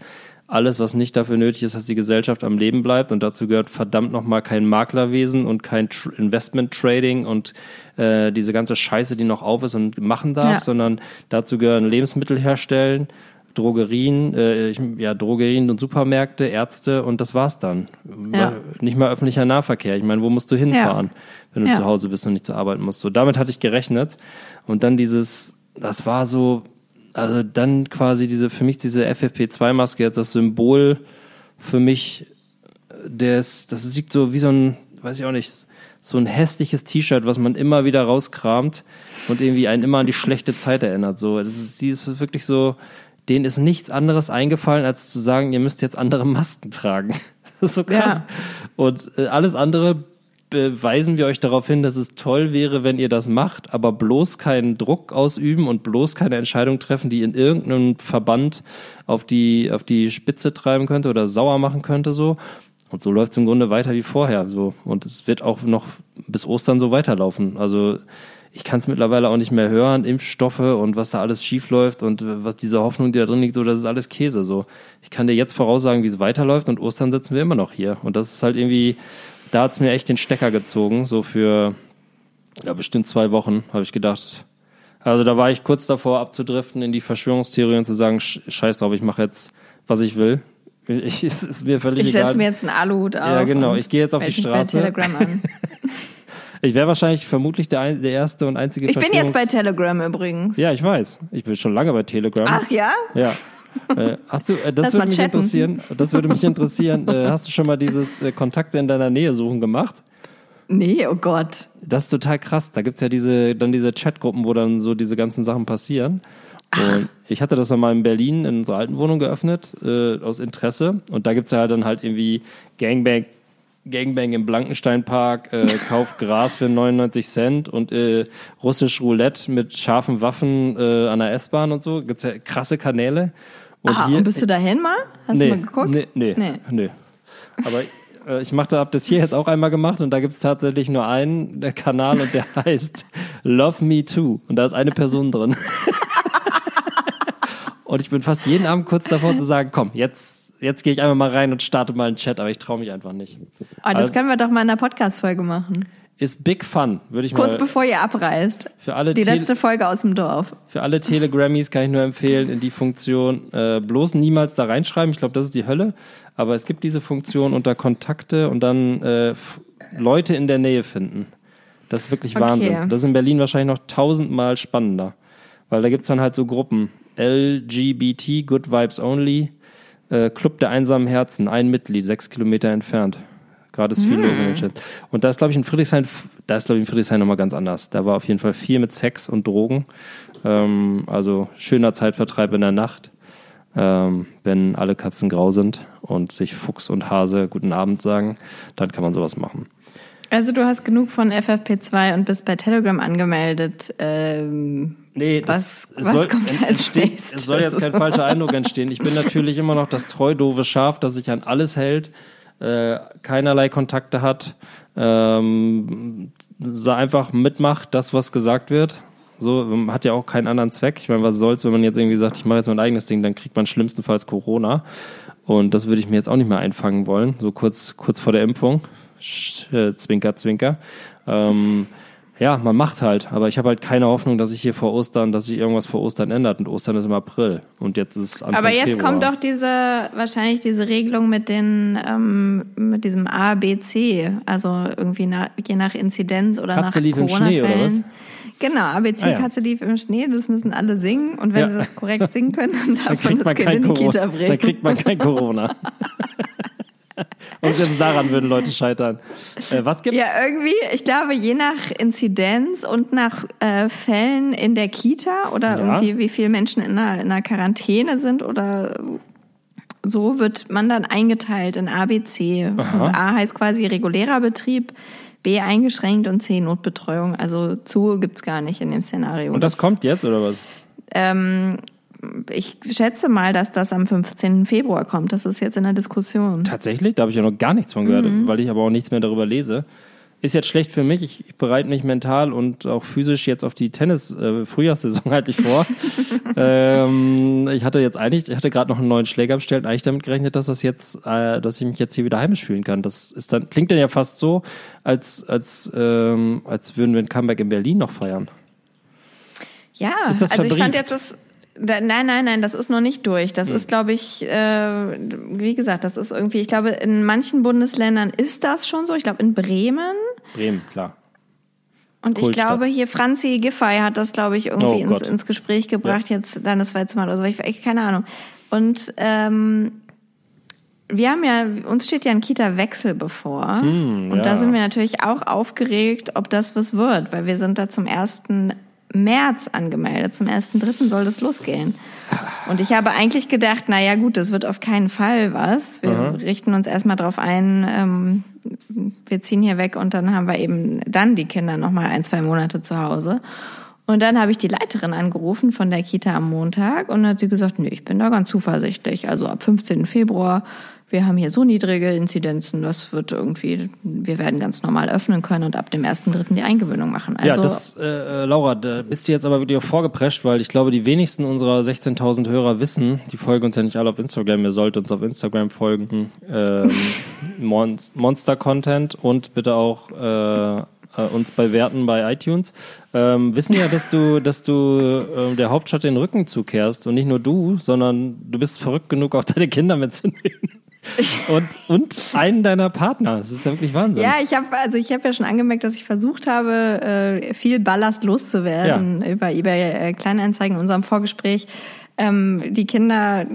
alles, was nicht dafür nötig ist, dass die Gesellschaft am Leben bleibt. Und dazu gehört verdammt nochmal kein Maklerwesen und kein Tr Investment Trading und äh, diese ganze Scheiße, die noch auf ist und machen darf, ja. sondern dazu gehören Lebensmittel herstellen, Drogerien, äh, ja, Drogerien und Supermärkte, Ärzte und das war's dann. Ja. Nicht mal öffentlicher Nahverkehr. Ich meine, wo musst du hinfahren, ja. wenn du zu Hause bist und nicht zur Arbeit musst? So, damit hatte ich gerechnet. Und dann dieses, das war so, also dann quasi diese, für mich diese FFP2-Maske jetzt das Symbol für mich, des, das sieht so wie so ein, weiß ich auch nicht, so ein hässliches T-Shirt, was man immer wieder rauskramt und irgendwie einen immer an die schlechte Zeit erinnert. So, das ist, die ist wirklich so, denen ist nichts anderes eingefallen, als zu sagen, ihr müsst jetzt andere Masken tragen. Das ist so krass. Ja. Und äh, alles andere beweisen wir euch darauf hin, dass es toll wäre, wenn ihr das macht, aber bloß keinen Druck ausüben und bloß keine Entscheidung treffen, die in irgendeinem Verband auf die, auf die Spitze treiben könnte oder sauer machen könnte, so. Und so läuft es im Grunde weiter wie vorher, so. Und es wird auch noch bis Ostern so weiterlaufen. Also, ich kann es mittlerweile auch nicht mehr hören, Impfstoffe und was da alles schief läuft und was diese Hoffnung, die da drin liegt, so, das ist alles Käse, so. Ich kann dir jetzt voraussagen, wie es weiterläuft und Ostern sitzen wir immer noch hier. Und das ist halt irgendwie, da hat es mir echt den Stecker gezogen, so für ja, bestimmt zwei Wochen, habe ich gedacht. Also da war ich kurz davor abzudriften in die Verschwörungstheorie und zu sagen, scheiß drauf, ich mache jetzt, was ich will. Ich, es ist mir völlig ich egal. Ich setze mir jetzt einen Aluhut auf. Ja, genau. Ich gehe jetzt auf die Straße. Telegram an. ich wäre wahrscheinlich vermutlich der, der erste und einzige Ich bin jetzt bei Telegram übrigens. Ja, ich weiß. Ich bin schon lange bei Telegram. Ach ja? Ja. Äh, hast du, äh, das Lass würde mich chatten. interessieren. Das würde mich interessieren. äh, hast du schon mal dieses äh, Kontakte in deiner Nähe suchen gemacht? Nee, oh Gott. Das ist total krass. Da gibt es ja diese, dann diese Chatgruppen, wo dann so diese ganzen Sachen passieren. Und ich hatte das mal in Berlin in unserer alten Wohnung geöffnet, äh, aus Interesse. Und da gibt es ja dann halt irgendwie Gangbang, Gangbang im Blankensteinpark, äh, Kauf Gras für 99 Cent und äh, russisch Roulette mit scharfen Waffen äh, an der S-Bahn und so. Gibt's ja krasse Kanäle. Und ah, hier, und bist du dahin mal? Hast nee, du mal geguckt? Nee, nee, nee. nee. Aber äh, ich machte, habe das hier jetzt auch einmal gemacht und da gibt es tatsächlich nur einen Kanal und der heißt Love Me Too. Und da ist eine Person drin. und ich bin fast jeden Abend kurz davor zu sagen, komm, jetzt, jetzt gehe ich einfach mal rein und starte mal einen Chat, aber ich traue mich einfach nicht. Oh, das also, können wir doch mal in der Podcast-Folge machen ist Big Fun, würde ich Kurz mal. Kurz bevor ihr abreist. Für alle die letzte Folge aus dem Dorf. Für alle Telegrammies kann ich nur empfehlen, in die Funktion äh, bloß niemals da reinschreiben. Ich glaube, das ist die Hölle. Aber es gibt diese Funktion unter Kontakte und dann äh, Leute in der Nähe finden. Das ist wirklich okay. Wahnsinn. Das ist in Berlin wahrscheinlich noch tausendmal spannender. Weil da gibt es dann halt so Gruppen. LGBT, Good Vibes Only, äh, Club der einsamen Herzen, ein Mitglied, sechs Kilometer entfernt. Gerade ist viel hm. los in den Chat. Und da ist, glaube ich, in Friedrichshain, da ist, glaube ich, in Friedrichshain nochmal ganz anders. Da war auf jeden Fall viel mit Sex und Drogen. Ähm, also schöner Zeitvertreib in der Nacht, ähm, wenn alle Katzen grau sind und sich Fuchs und Hase guten Abend sagen, dann kann man sowas machen. Also du hast genug von FFP2 und bist bei Telegram angemeldet. Ähm, nee, was, das, was soll, kommt als nächstes? Es soll jetzt kein falscher Eindruck entstehen. Ich bin natürlich immer noch das treu doofe Schaf, das sich an alles hält äh, keinerlei Kontakte hat, ähm, einfach mitmacht, das, was gesagt wird. So, man hat ja auch keinen anderen Zweck. Ich meine, was soll's, wenn man jetzt irgendwie sagt, ich mache jetzt mein eigenes Ding, dann kriegt man schlimmstenfalls Corona. Und das würde ich mir jetzt auch nicht mehr einfangen wollen, so kurz, kurz vor der Impfung. Sch, äh, zwinker, zwinker. Ähm, ja, man macht halt, aber ich habe halt keine Hoffnung, dass sich hier vor Ostern, dass sich irgendwas vor Ostern ändert. Und Ostern ist im April und jetzt ist Anfang Aber jetzt Februar. kommt doch diese wahrscheinlich diese Regelung mit den ähm, mit diesem A, B, C, also irgendwie nach, je nach Inzidenz oder Katze nach Corona-Fällen. Genau, ABC ah, ja. Katze lief im Schnee, das müssen alle singen und wenn ja. sie das korrekt singen können, dann darf dann man das Kind in die Kita bringen. Dann kriegt man kein Corona. Und selbst daran würden Leute scheitern. Äh, was gibt's? Ja, irgendwie, ich glaube, je nach Inzidenz und nach äh, Fällen in der Kita oder ja. irgendwie, wie viele Menschen in einer, in einer Quarantäne sind oder so, wird man dann eingeteilt in A, B, C. Und A heißt quasi regulärer Betrieb. B eingeschränkt und C Notbetreuung. Also zu gibt's gar nicht in dem Szenario. Und das, das kommt jetzt oder was? Ähm, ich schätze mal, dass das am 15. Februar kommt. Das ist jetzt in der Diskussion. Tatsächlich? Da habe ich ja noch gar nichts von gehört, mhm. weil ich aber auch nichts mehr darüber lese. Ist jetzt schlecht für mich. Ich, bereite mich mental und auch physisch jetzt auf die Tennis-Frühjahrssaison äh, ich vor. ähm, ich hatte jetzt eigentlich, ich hatte gerade noch einen neuen Schläger bestellt, eigentlich damit gerechnet, dass das jetzt, äh, dass ich mich jetzt hier wieder heimisch fühlen kann. Das ist dann, klingt dann ja fast so, als, als, ähm, als würden wir ein Comeback in Berlin noch feiern. Ja, also ich fand jetzt das da, nein, nein, nein, das ist noch nicht durch. Das hm. ist, glaube ich, äh, wie gesagt, das ist irgendwie, ich glaube, in manchen Bundesländern ist das schon so. Ich glaube, in Bremen. Bremen, klar. Und ich glaube, hier Franzi Giffey hat das, glaube ich, irgendwie oh ins, ins, Gespräch gebracht, ja. jetzt landesweit mal oder so. Ich, ich keine Ahnung. Und ähm, wir haben ja, uns steht ja ein Kita-Wechsel bevor. Hm, und ja. da sind wir natürlich auch aufgeregt, ob das was wird, weil wir sind da zum ersten März angemeldet. Zum 1.3. soll das losgehen. Und ich habe eigentlich gedacht, na ja, gut, das wird auf keinen Fall was. Wir Aha. richten uns erstmal drauf ein, ähm, wir ziehen hier weg und dann haben wir eben dann die Kinder nochmal ein, zwei Monate zu Hause. Und dann habe ich die Leiterin angerufen von der Kita am Montag und hat sie gesagt, nee, ich bin da ganz zuversichtlich. Also ab 15. Februar wir haben hier so niedrige Inzidenzen, das wird irgendwie, wir werden ganz normal öffnen können und ab dem 1.3. die Eingewöhnung machen. Also, ja, das, äh, Laura, da bist du jetzt aber wirklich vorgeprescht, weil ich glaube, die wenigsten unserer 16.000 Hörer wissen, die folgen uns ja nicht alle auf Instagram, ihr sollt uns auf Instagram folgen, ähm, Monster-Content und bitte auch äh, äh, uns bei Werten bei iTunes, ähm, wissen ja, dass du, dass du äh, der Hauptstadt den Rücken zukehrst und nicht nur du, sondern du bist verrückt genug, auch deine Kinder mitzunehmen. und, und einen deiner Partner. Das ist ja wirklich Wahnsinn. Ja, ich habe also ich habe ja schon angemerkt, dass ich versucht habe, äh, viel Ballast loszuwerden ja. über eBay äh, Kleinanzeigen in unserem Vorgespräch. Ähm, die Kinder,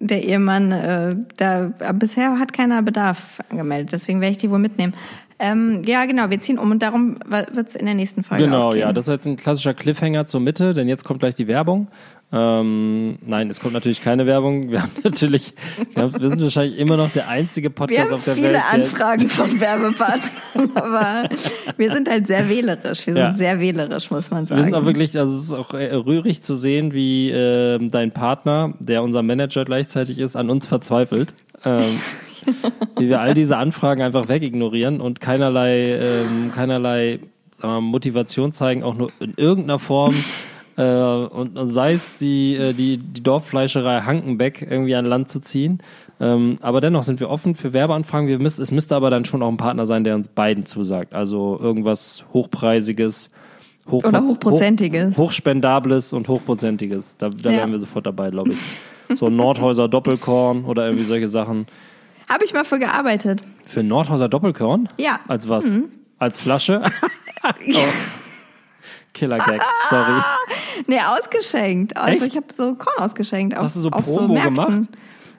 der Ehemann, äh, da bisher hat keiner Bedarf angemeldet, deswegen werde ich die wohl mitnehmen. Ähm, ja, genau, wir ziehen um und darum wird es in der nächsten Folge Genau, aufgehen. ja, das war jetzt ein klassischer Cliffhanger zur Mitte, denn jetzt kommt gleich die Werbung. Ähm, nein, es kommt natürlich keine Werbung. Wir haben natürlich, wir, haben, wir sind wahrscheinlich immer noch der einzige Podcast auf der Welt. Wir haben viele Anfragen von Werbepartnern, aber wir sind halt sehr wählerisch. Wir sind ja. sehr wählerisch, muss man sagen. Wir sind auch wirklich, also es ist auch rührig zu sehen, wie äh, dein Partner, der unser Manager gleichzeitig ist, an uns verzweifelt. Ähm, wie wir all diese Anfragen einfach wegignorieren und keinerlei, ähm, keinerlei wir, Motivation zeigen, auch nur in irgendeiner Form äh, und, und sei es die, äh, die, die Dorffleischerei Hankenbeck irgendwie an Land zu ziehen. Ähm, aber dennoch sind wir offen für Werbeanfragen. Wir müssen, es müsste aber dann schon auch ein Partner sein, der uns beiden zusagt. Also irgendwas Hochpreisiges. Hoch Oder Hochprozentiges. Hoch, hochspendables und Hochprozentiges. Da, da ja. wären wir sofort dabei, glaube ich. So Nordhäuser Doppelkorn oder irgendwie solche Sachen. Habe ich mal für gearbeitet. Für Nordhäuser Doppelkorn? Ja. Als was? Mhm. Als Flasche? oh. Killer-Gag, sorry. nee, ausgeschenkt. Also Echt? ich habe so Korn ausgeschenkt. Was auf, hast du so Promo so gemacht?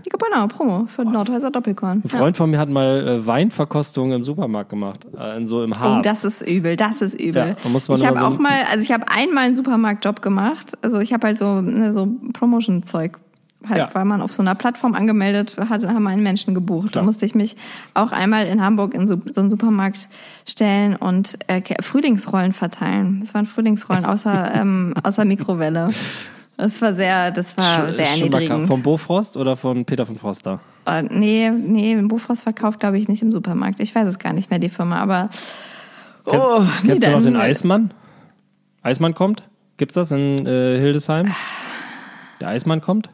Ich habe genau, Promo für oh. Nordhäuser Doppelkorn. Ein Freund ja. von mir hat mal äh, Weinverkostung im Supermarkt gemacht, äh, in so im Haar. Oh, das ist übel, das ist übel. Ja, ich habe so auch mal, also ich habe einmal einen Supermarktjob gemacht. Also ich habe halt so ne, so Promotion-Zeug Halt, ja. weil man auf so einer Plattform angemeldet hat, haben einen Menschen gebucht. Klar. Da musste ich mich auch einmal in Hamburg in so, so einen Supermarkt stellen und äh, Frühlingsrollen verteilen. Das waren Frühlingsrollen außer, ähm, außer Mikrowelle. Das war sehr, das war Sch sehr erniedrigend. Von Bofrost oder von Peter von Froster? Uh, nee, nee, Bofrost verkauft, glaube ich, nicht im Supermarkt. Ich weiß es gar nicht mehr, die Firma, aber. Oh, kennst, kennst du noch den Eismann? Eismann kommt? Gibt's das in äh, Hildesheim? Der Eismann kommt?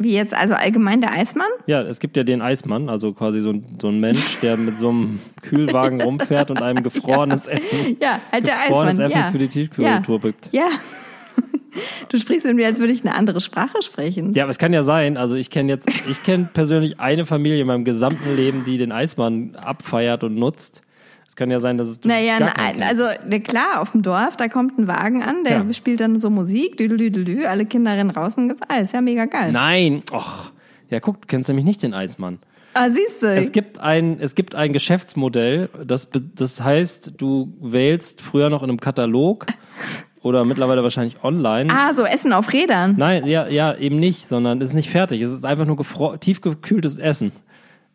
Wie jetzt, also allgemein der Eismann? Ja, es gibt ja den Eismann, also quasi so ein, so ein Mensch, der mit so einem Kühlwagen rumfährt und einem gefrorenes ja. Essen. Ja, halt der Eismann. Essen ja. für die Tiefkühltour ja. bückt. Ja. Du sprichst mit mir, als würde ich eine andere Sprache sprechen. Ja, aber es kann ja sein. Also ich kenne jetzt, ich kenne persönlich eine Familie in meinem gesamten Leben, die den Eismann abfeiert und nutzt. Kann ja sein, dass es. Naja, nein, also ne, klar, auf dem Dorf, da kommt ein Wagen an, der ja. spielt dann so Musik, düdelüdelü, alle Kinder rennen raus und gibt's alles. Ja, mega geil. Nein, och. Ja, guck, du kennst nämlich nicht den Eismann. Ah, siehst du. Es gibt ein, es gibt ein Geschäftsmodell, das, das heißt, du wählst früher noch in einem Katalog oder mittlerweile wahrscheinlich online. Ah, so Essen auf Rädern. Nein, ja, ja, eben nicht, sondern es ist nicht fertig. Es ist einfach nur tiefgekühltes Essen.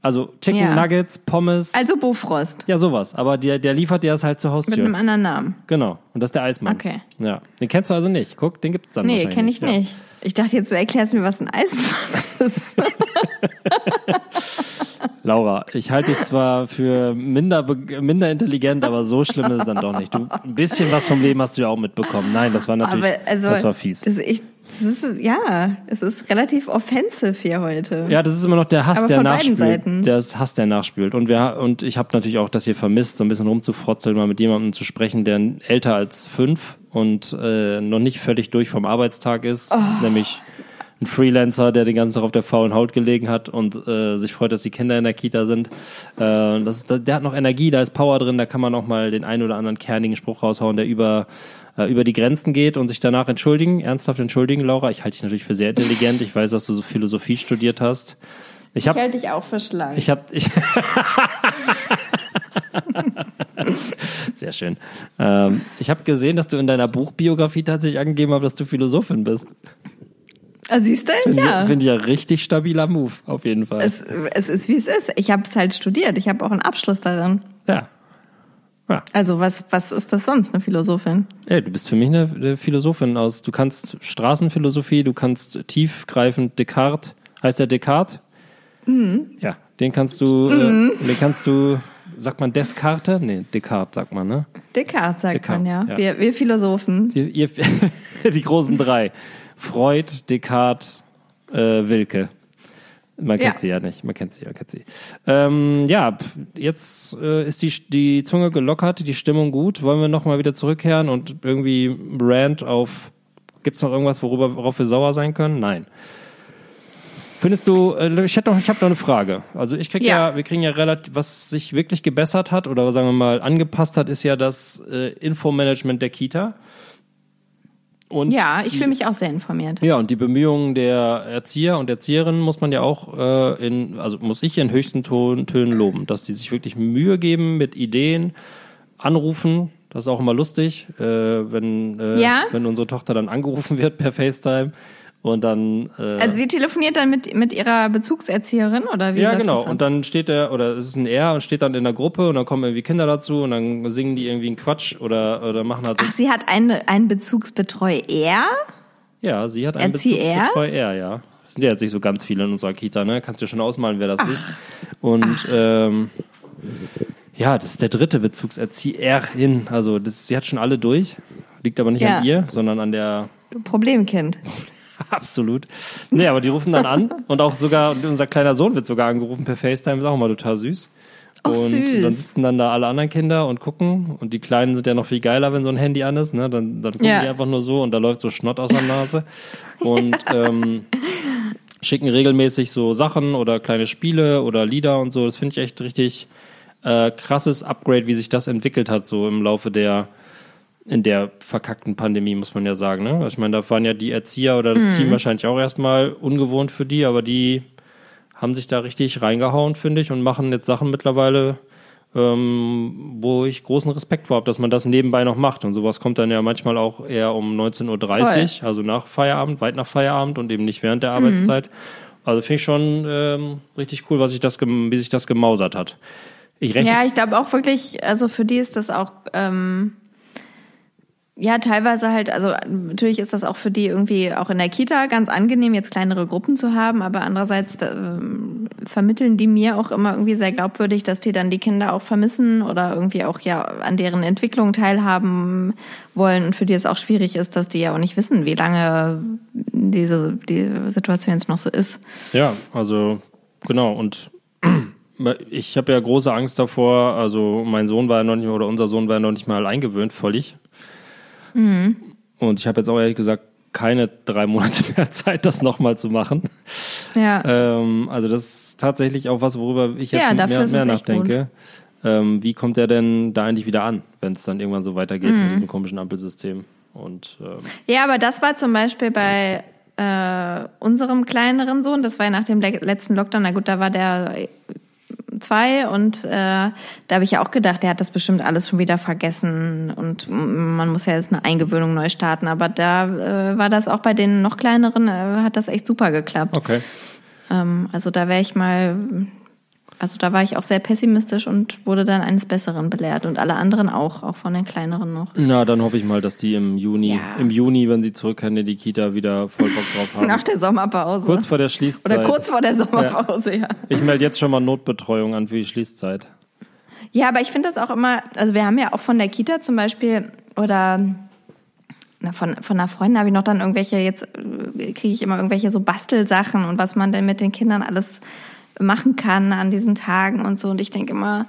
Also Chicken ja. Nuggets, Pommes. Also Bofrost. Ja, sowas. Aber der, der liefert dir das halt zur Haustür. Mit einem anderen Namen. Genau. Und das ist der Eismann. Okay. Ja. Den kennst du also nicht. Guck, den gibt's dann Nee, kenn ich ja. nicht. Ich dachte jetzt, du erklärst mir, was ein Eismann ist. Laura, ich halte dich zwar für minder, minder intelligent, aber so schlimm ist es dann doch nicht. Du, ein bisschen was vom Leben hast du ja auch mitbekommen. Nein, das war natürlich, aber also, das war fies. Also ich, das ist, ja, es ist relativ offensive hier heute. Ja, das ist immer noch der Hass, Aber der nachspielt. Seiten. Der Hass, der nachspielt. Und, wir, und ich habe natürlich auch das hier vermisst, so ein bisschen rumzufrotzeln, mal mit jemandem zu sprechen, der älter als fünf und äh, noch nicht völlig durch vom Arbeitstag ist, oh. nämlich ein Freelancer, der den ganzen Tag auf der faulen Haut gelegen hat und äh, sich freut, dass die Kinder in der Kita sind. Äh, das, der hat noch Energie, da ist Power drin, da kann man auch mal den einen oder anderen kernigen Spruch raushauen, der über äh, über die Grenzen geht und sich danach entschuldigen, ernsthaft entschuldigen, Laura. Ich halte dich natürlich für sehr intelligent. Ich weiß, dass du so Philosophie studiert hast. Ich, ich halte dich auch für schlank. Ich habe ich Sehr schön. Ähm, ich habe gesehen, dass du in deiner Buchbiografie tatsächlich angegeben hast, dass du Philosophin bist. Ah, siehst du? Find ja. Finde ich ja richtig stabiler Move, auf jeden Fall. Es, es ist, wie es ist. Ich habe es halt studiert. Ich habe auch einen Abschluss darin. Ja. Ja. Also was, was ist das sonst, eine Philosophin? Ja, du bist für mich eine, Philosophin aus. Du kannst Straßenphilosophie, du kannst tiefgreifend Descartes. Heißt der Descartes? Mhm. Ja, den kannst du, äh, mhm. äh, den kannst du, sagt man Descartes? Nee, Descartes sagt man, ne? Descartes sagt Descartes, man, ja. ja. Wir, wir Philosophen. Wir, ihr, die großen drei. Freud, Descartes, äh, Wilke. Man kennt ja. sie ja nicht, man kennt sie, man kennt sie. Ähm, ja, jetzt äh, ist die, die Zunge gelockert, die Stimmung gut. Wollen wir nochmal wieder zurückkehren und irgendwie Rant auf, gibt es noch irgendwas, worüber, worauf wir sauer sein können? Nein. Findest du, äh, ich hätte noch, ich habe noch eine Frage. Also ich krieg ja. ja. wir kriegen ja relativ, was sich wirklich gebessert hat oder sagen wir mal angepasst hat, ist ja das äh, Infomanagement der Kita. Und ja, ich fühle mich auch sehr informiert. Ja, und die Bemühungen der Erzieher und Erzieherinnen muss man ja auch äh, in, also muss ich in höchsten Ton, Tönen loben, dass die sich wirklich Mühe geben mit Ideen, anrufen. Das ist auch immer lustig, äh, wenn, äh, ja? wenn unsere Tochter dann angerufen wird per FaceTime und dann. Äh, also sie telefoniert dann mit, mit ihrer Bezugserzieherin oder wie? Ja, genau. Und dann steht er, oder es ist ein Er und steht dann in der Gruppe und dann kommen irgendwie Kinder dazu und dann singen die irgendwie einen Quatsch oder, oder machen halt so. Ach, sie hat eine, einen Bezugsbetreu Er? Ja, sie hat einen Bezugsbetreu Er, ja. Das sind ja jetzt nicht so ganz viele in unserer Kita, ne? Kannst du schon ausmalen, wer das Ach. ist. Und ähm, ja, das ist der dritte Bezugserzieherin. Also das, sie hat schon alle durch. Liegt aber nicht ja. an ihr, sondern an der Problemkind. Absolut. Nee, aber die rufen dann an und auch sogar, unser kleiner Sohn wird sogar angerufen per FaceTime, ist auch immer total süß. Oh, und süß. dann sitzen dann da alle anderen Kinder und gucken. Und die Kleinen sind ja noch viel geiler, wenn so ein Handy an ist. Ne? Dann, dann gucken ja. die einfach nur so und da läuft so Schnott aus der Nase. Und ähm, schicken regelmäßig so Sachen oder kleine Spiele oder Lieder und so. Das finde ich echt richtig äh, krasses Upgrade, wie sich das entwickelt hat, so im Laufe der, in der verkackten Pandemie, muss man ja sagen. Ne? Also ich meine, da waren ja die Erzieher oder das mhm. Team wahrscheinlich auch erstmal ungewohnt für die, aber die haben sich da richtig reingehauen, finde ich, und machen jetzt Sachen mittlerweile, ähm, wo ich großen Respekt vor habe, dass man das nebenbei noch macht. Und sowas kommt dann ja manchmal auch eher um 19.30 Uhr, also nach Feierabend, weit nach Feierabend und eben nicht während der mhm. Arbeitszeit. Also finde ich schon ähm, richtig cool, was sich das, wie sich das gemausert hat. Ich ja, ich glaube auch wirklich, also für die ist das auch ähm, ja, teilweise halt, also natürlich ist das auch für die irgendwie auch in der Kita ganz angenehm, jetzt kleinere Gruppen zu haben, aber andererseits äh, vermitteln die mir auch immer irgendwie sehr glaubwürdig, dass die dann die Kinder auch vermissen oder irgendwie auch ja an deren Entwicklung teilhaben wollen und für die es auch schwierig ist, dass die ja auch nicht wissen, wie lange diese die Situation jetzt noch so ist. Ja, also genau und ich habe ja große Angst davor, also mein Sohn war ja noch nicht oder unser Sohn war ja noch nicht mal eingewöhnt, völlig Mhm. Und ich habe jetzt auch ehrlich gesagt keine drei Monate mehr Zeit, das nochmal zu machen. Ja. Ähm, also das ist tatsächlich auch was, worüber ich jetzt ja, mehr, mehr nachdenke. Ähm, wie kommt der denn da eigentlich wieder an, wenn es dann irgendwann so weitergeht mhm. mit diesem komischen Ampelsystem? Und, ähm, ja, aber das war zum Beispiel bei äh, unserem kleineren Sohn, das war ja nach dem letzten Lockdown, na gut, da war der zwei und äh, da habe ich ja auch gedacht, der hat das bestimmt alles schon wieder vergessen und man muss ja jetzt eine Eingewöhnung neu starten, aber da äh, war das auch bei den noch kleineren, äh, hat das echt super geklappt. Okay. Ähm, also da wäre ich mal also da war ich auch sehr pessimistisch und wurde dann eines Besseren belehrt und alle anderen auch, auch von den kleineren noch. Na, dann hoffe ich mal, dass die im Juni, ja. im Juni, wenn sie zurückkehren in die Kita, wieder voll Bock drauf haben. Nach der Sommerpause. Kurz vor der Schließzeit. Oder kurz vor der Sommerpause, ja. ja. Ich melde jetzt schon mal Notbetreuung an für die Schließzeit. Ja, aber ich finde das auch immer, also wir haben ja auch von der Kita zum Beispiel oder von, von einer Freundin habe ich noch dann irgendwelche, jetzt äh, kriege ich immer irgendwelche so Bastelsachen und was man denn mit den Kindern alles machen kann an diesen Tagen und so. Und ich denke immer,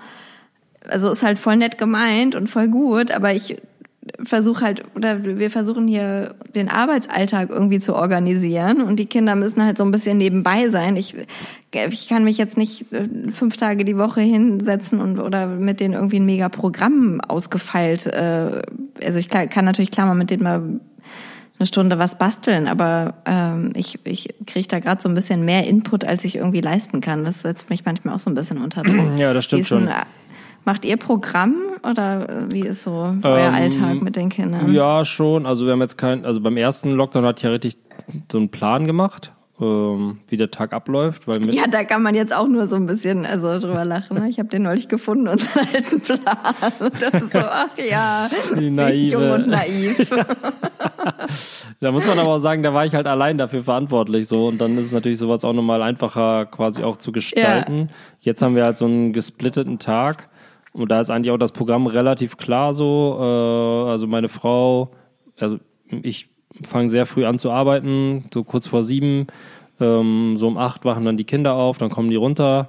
also ist halt voll nett gemeint und voll gut, aber ich versuche halt, oder wir versuchen hier den Arbeitsalltag irgendwie zu organisieren und die Kinder müssen halt so ein bisschen nebenbei sein. Ich, ich kann mich jetzt nicht äh, fünf Tage die Woche hinsetzen und oder mit denen irgendwie ein mega Programm ausgefeilt. Äh, also ich kann natürlich klar mal mit denen mal eine Stunde was basteln, aber ähm, ich, ich kriege da gerade so ein bisschen mehr Input, als ich irgendwie leisten kann. Das setzt mich manchmal auch so ein bisschen unter Druck. Ja, das stimmt schon. Macht ihr Programm oder wie ist so euer ähm, Alltag mit den Kindern? Ja, schon. Also wir haben jetzt kein, also beim ersten Lockdown hat ja richtig so einen Plan gemacht ähm, wie der Tag abläuft. Weil ja, da kann man jetzt auch nur so ein bisschen also drüber lachen. Ne? Ich habe den neulich gefunden, unseren alten Plan. Und dachte so, ach ja, naive. jung und naiv. da muss man aber auch sagen, da war ich halt allein dafür verantwortlich so und dann ist es natürlich sowas auch nochmal einfacher quasi auch zu gestalten. Ja. Jetzt haben wir halt so einen gesplitteten Tag und da ist eigentlich auch das Programm relativ klar so. Äh, also meine Frau, also ich fange sehr früh an zu arbeiten, so kurz vor sieben. Ähm, so um acht wachen dann die Kinder auf, dann kommen die runter.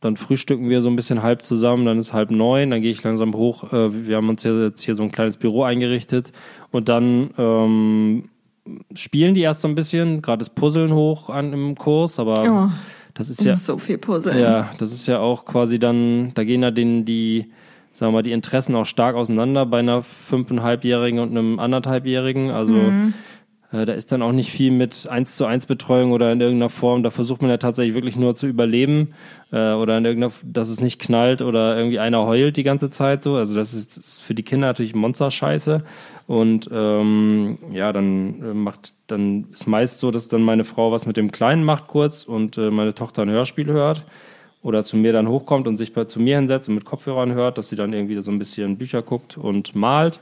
Dann frühstücken wir so ein bisschen halb zusammen, dann ist halb neun, dann gehe ich langsam hoch. Äh, wir haben uns jetzt hier so ein kleines Büro eingerichtet und dann ähm, spielen die erst so ein bisschen, gerade das Puzzeln hoch an im Kurs, aber oh, das ist ja so viel Puzzeln. Ja, das ist ja auch quasi dann, da gehen ja den die sagen wir mal, die Interessen auch stark auseinander bei einer fünfeinhalbjährigen und einem anderthalbjährigen. Also mhm. äh, da ist dann auch nicht viel mit eins zu eins Betreuung oder in irgendeiner Form. Da versucht man ja tatsächlich wirklich nur zu überleben äh, oder in irgendeiner, dass es nicht knallt oder irgendwie einer heult die ganze Zeit so. Also das ist, ist für die Kinder natürlich Monster-Scheiße. Und ähm, ja, dann äh, macht, dann ist meist so, dass dann meine Frau was mit dem Kleinen macht kurz und äh, meine Tochter ein Hörspiel hört oder zu mir dann hochkommt und sich zu mir hinsetzt und mit Kopfhörern hört, dass sie dann irgendwie so ein bisschen Bücher guckt und malt.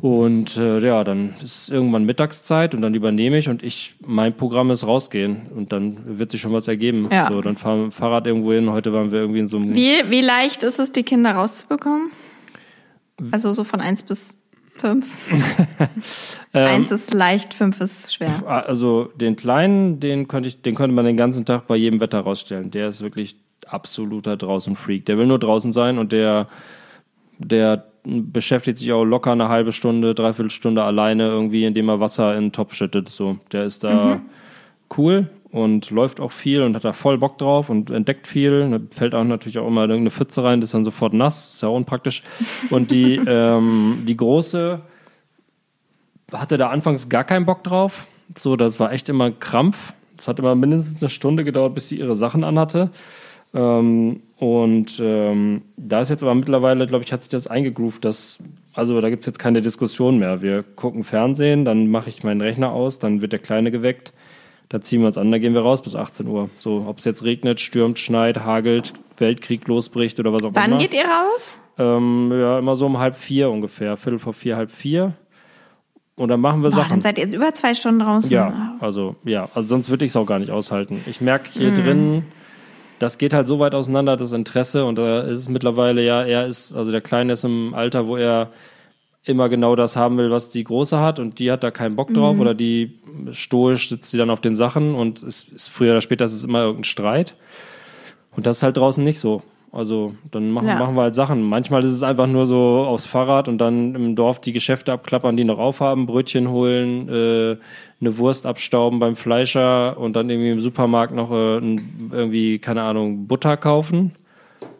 Und äh, ja, dann ist irgendwann Mittagszeit und dann übernehme ich und ich, mein Programm ist rausgehen und dann wird sich schon was ergeben. Ja. So, dann fahren wir mit dem Fahrrad irgendwo hin. Heute waren wir irgendwie in so einem. Wie, wie leicht ist es, die Kinder rauszubekommen? Also so von eins bis fünf? ähm, eins ist leicht, fünf ist schwer. Also den Kleinen, den könnte ich, den könnte man den ganzen Tag bei jedem Wetter rausstellen. Der ist wirklich absoluter Draußen-Freak. Der will nur draußen sein und der, der beschäftigt sich auch locker eine halbe Stunde, dreiviertel Stunde alleine irgendwie, indem er Wasser in den Topf schüttet. So, der ist da mhm. cool und läuft auch viel und hat da voll Bock drauf und entdeckt viel. Da fällt auch natürlich auch immer irgendeine Pfütze rein, das ist dann sofort nass, ist ja unpraktisch. Und die, ähm, die große hatte da anfangs gar keinen Bock drauf. So, das war echt immer ein Krampf. Es hat immer mindestens eine Stunde gedauert, bis sie ihre Sachen anhatte. Ähm, und ähm, da ist jetzt aber mittlerweile, glaube ich, hat sich das eingegroovt, dass, also da gibt es jetzt keine Diskussion mehr. Wir gucken Fernsehen, dann mache ich meinen Rechner aus, dann wird der Kleine geweckt, da ziehen wir uns an, da gehen wir raus bis 18 Uhr. So, ob es jetzt regnet, stürmt, schneit, hagelt, Weltkrieg losbricht oder was auch Wann immer. Wann geht ihr raus? Ähm, ja, immer so um halb vier ungefähr, Viertel vor vier, halb vier. Und dann machen wir Boah, Sachen. Dann seid ihr jetzt über zwei Stunden draußen. Ja, also ja, also sonst würde ich es auch gar nicht aushalten. Ich merke hier mm. drin, das geht halt so weit auseinander, das Interesse. Und da ist es mittlerweile ja, er ist, also der Kleine ist im Alter, wo er immer genau das haben will, was die Große hat und die hat da keinen Bock drauf mhm. oder die stoisch sitzt sie dann auf den Sachen und es ist früher oder später ist es immer irgendein Streit. Und das ist halt draußen nicht so. Also dann machen, ja. machen wir halt Sachen. Manchmal ist es einfach nur so aufs Fahrrad und dann im Dorf die Geschäfte abklappern, die noch aufhaben, Brötchen holen, äh, eine Wurst abstauben beim Fleischer und dann irgendwie im Supermarkt noch äh, irgendwie, keine Ahnung, Butter kaufen.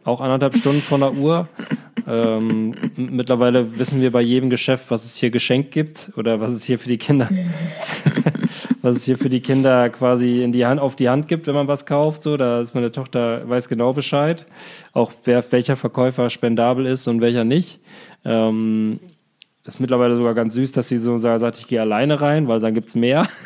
Auch anderthalb Stunden von der Uhr. Ähm, mittlerweile wissen wir bei jedem Geschäft, was es hier geschenkt gibt oder was es hier für die Kinder, was es hier für die Kinder quasi in die Hand, auf die Hand gibt, wenn man was kauft. So, da ist meine Tochter weiß genau Bescheid, auch wer, welcher Verkäufer spendabel ist und welcher nicht. Ähm, ist mittlerweile sogar ganz süß, dass sie so sagt, ich gehe alleine rein, weil dann gibt es mehr.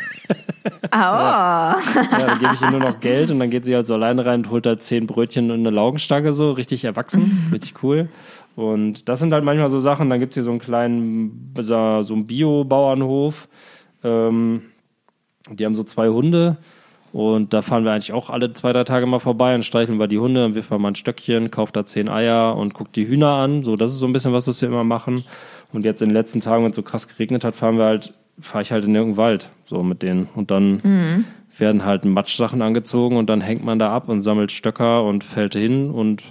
Oh. ja, dann gebe ich ihr nur noch Geld und dann geht sie halt so alleine rein und holt da zehn Brötchen und eine Laugenstange so, richtig erwachsen, richtig cool. Und das sind halt manchmal so Sachen, dann gibt es hier so einen kleinen, so einen Bio-Bauernhof. Ähm, die haben so zwei Hunde und da fahren wir eigentlich auch alle zwei, drei Tage mal vorbei und streicheln wir die Hunde, dann wirft man mal ein Stöckchen, kauft da zehn Eier und guckt die Hühner an. So, das ist so ein bisschen was, was wir immer machen. Und jetzt in den letzten Tagen, wenn es so krass geregnet hat, fahren wir halt, fahre ich halt in irgendeinen Wald, so mit denen. Und dann mhm. werden halt Matschsachen angezogen und dann hängt man da ab und sammelt Stöcker und fällt hin und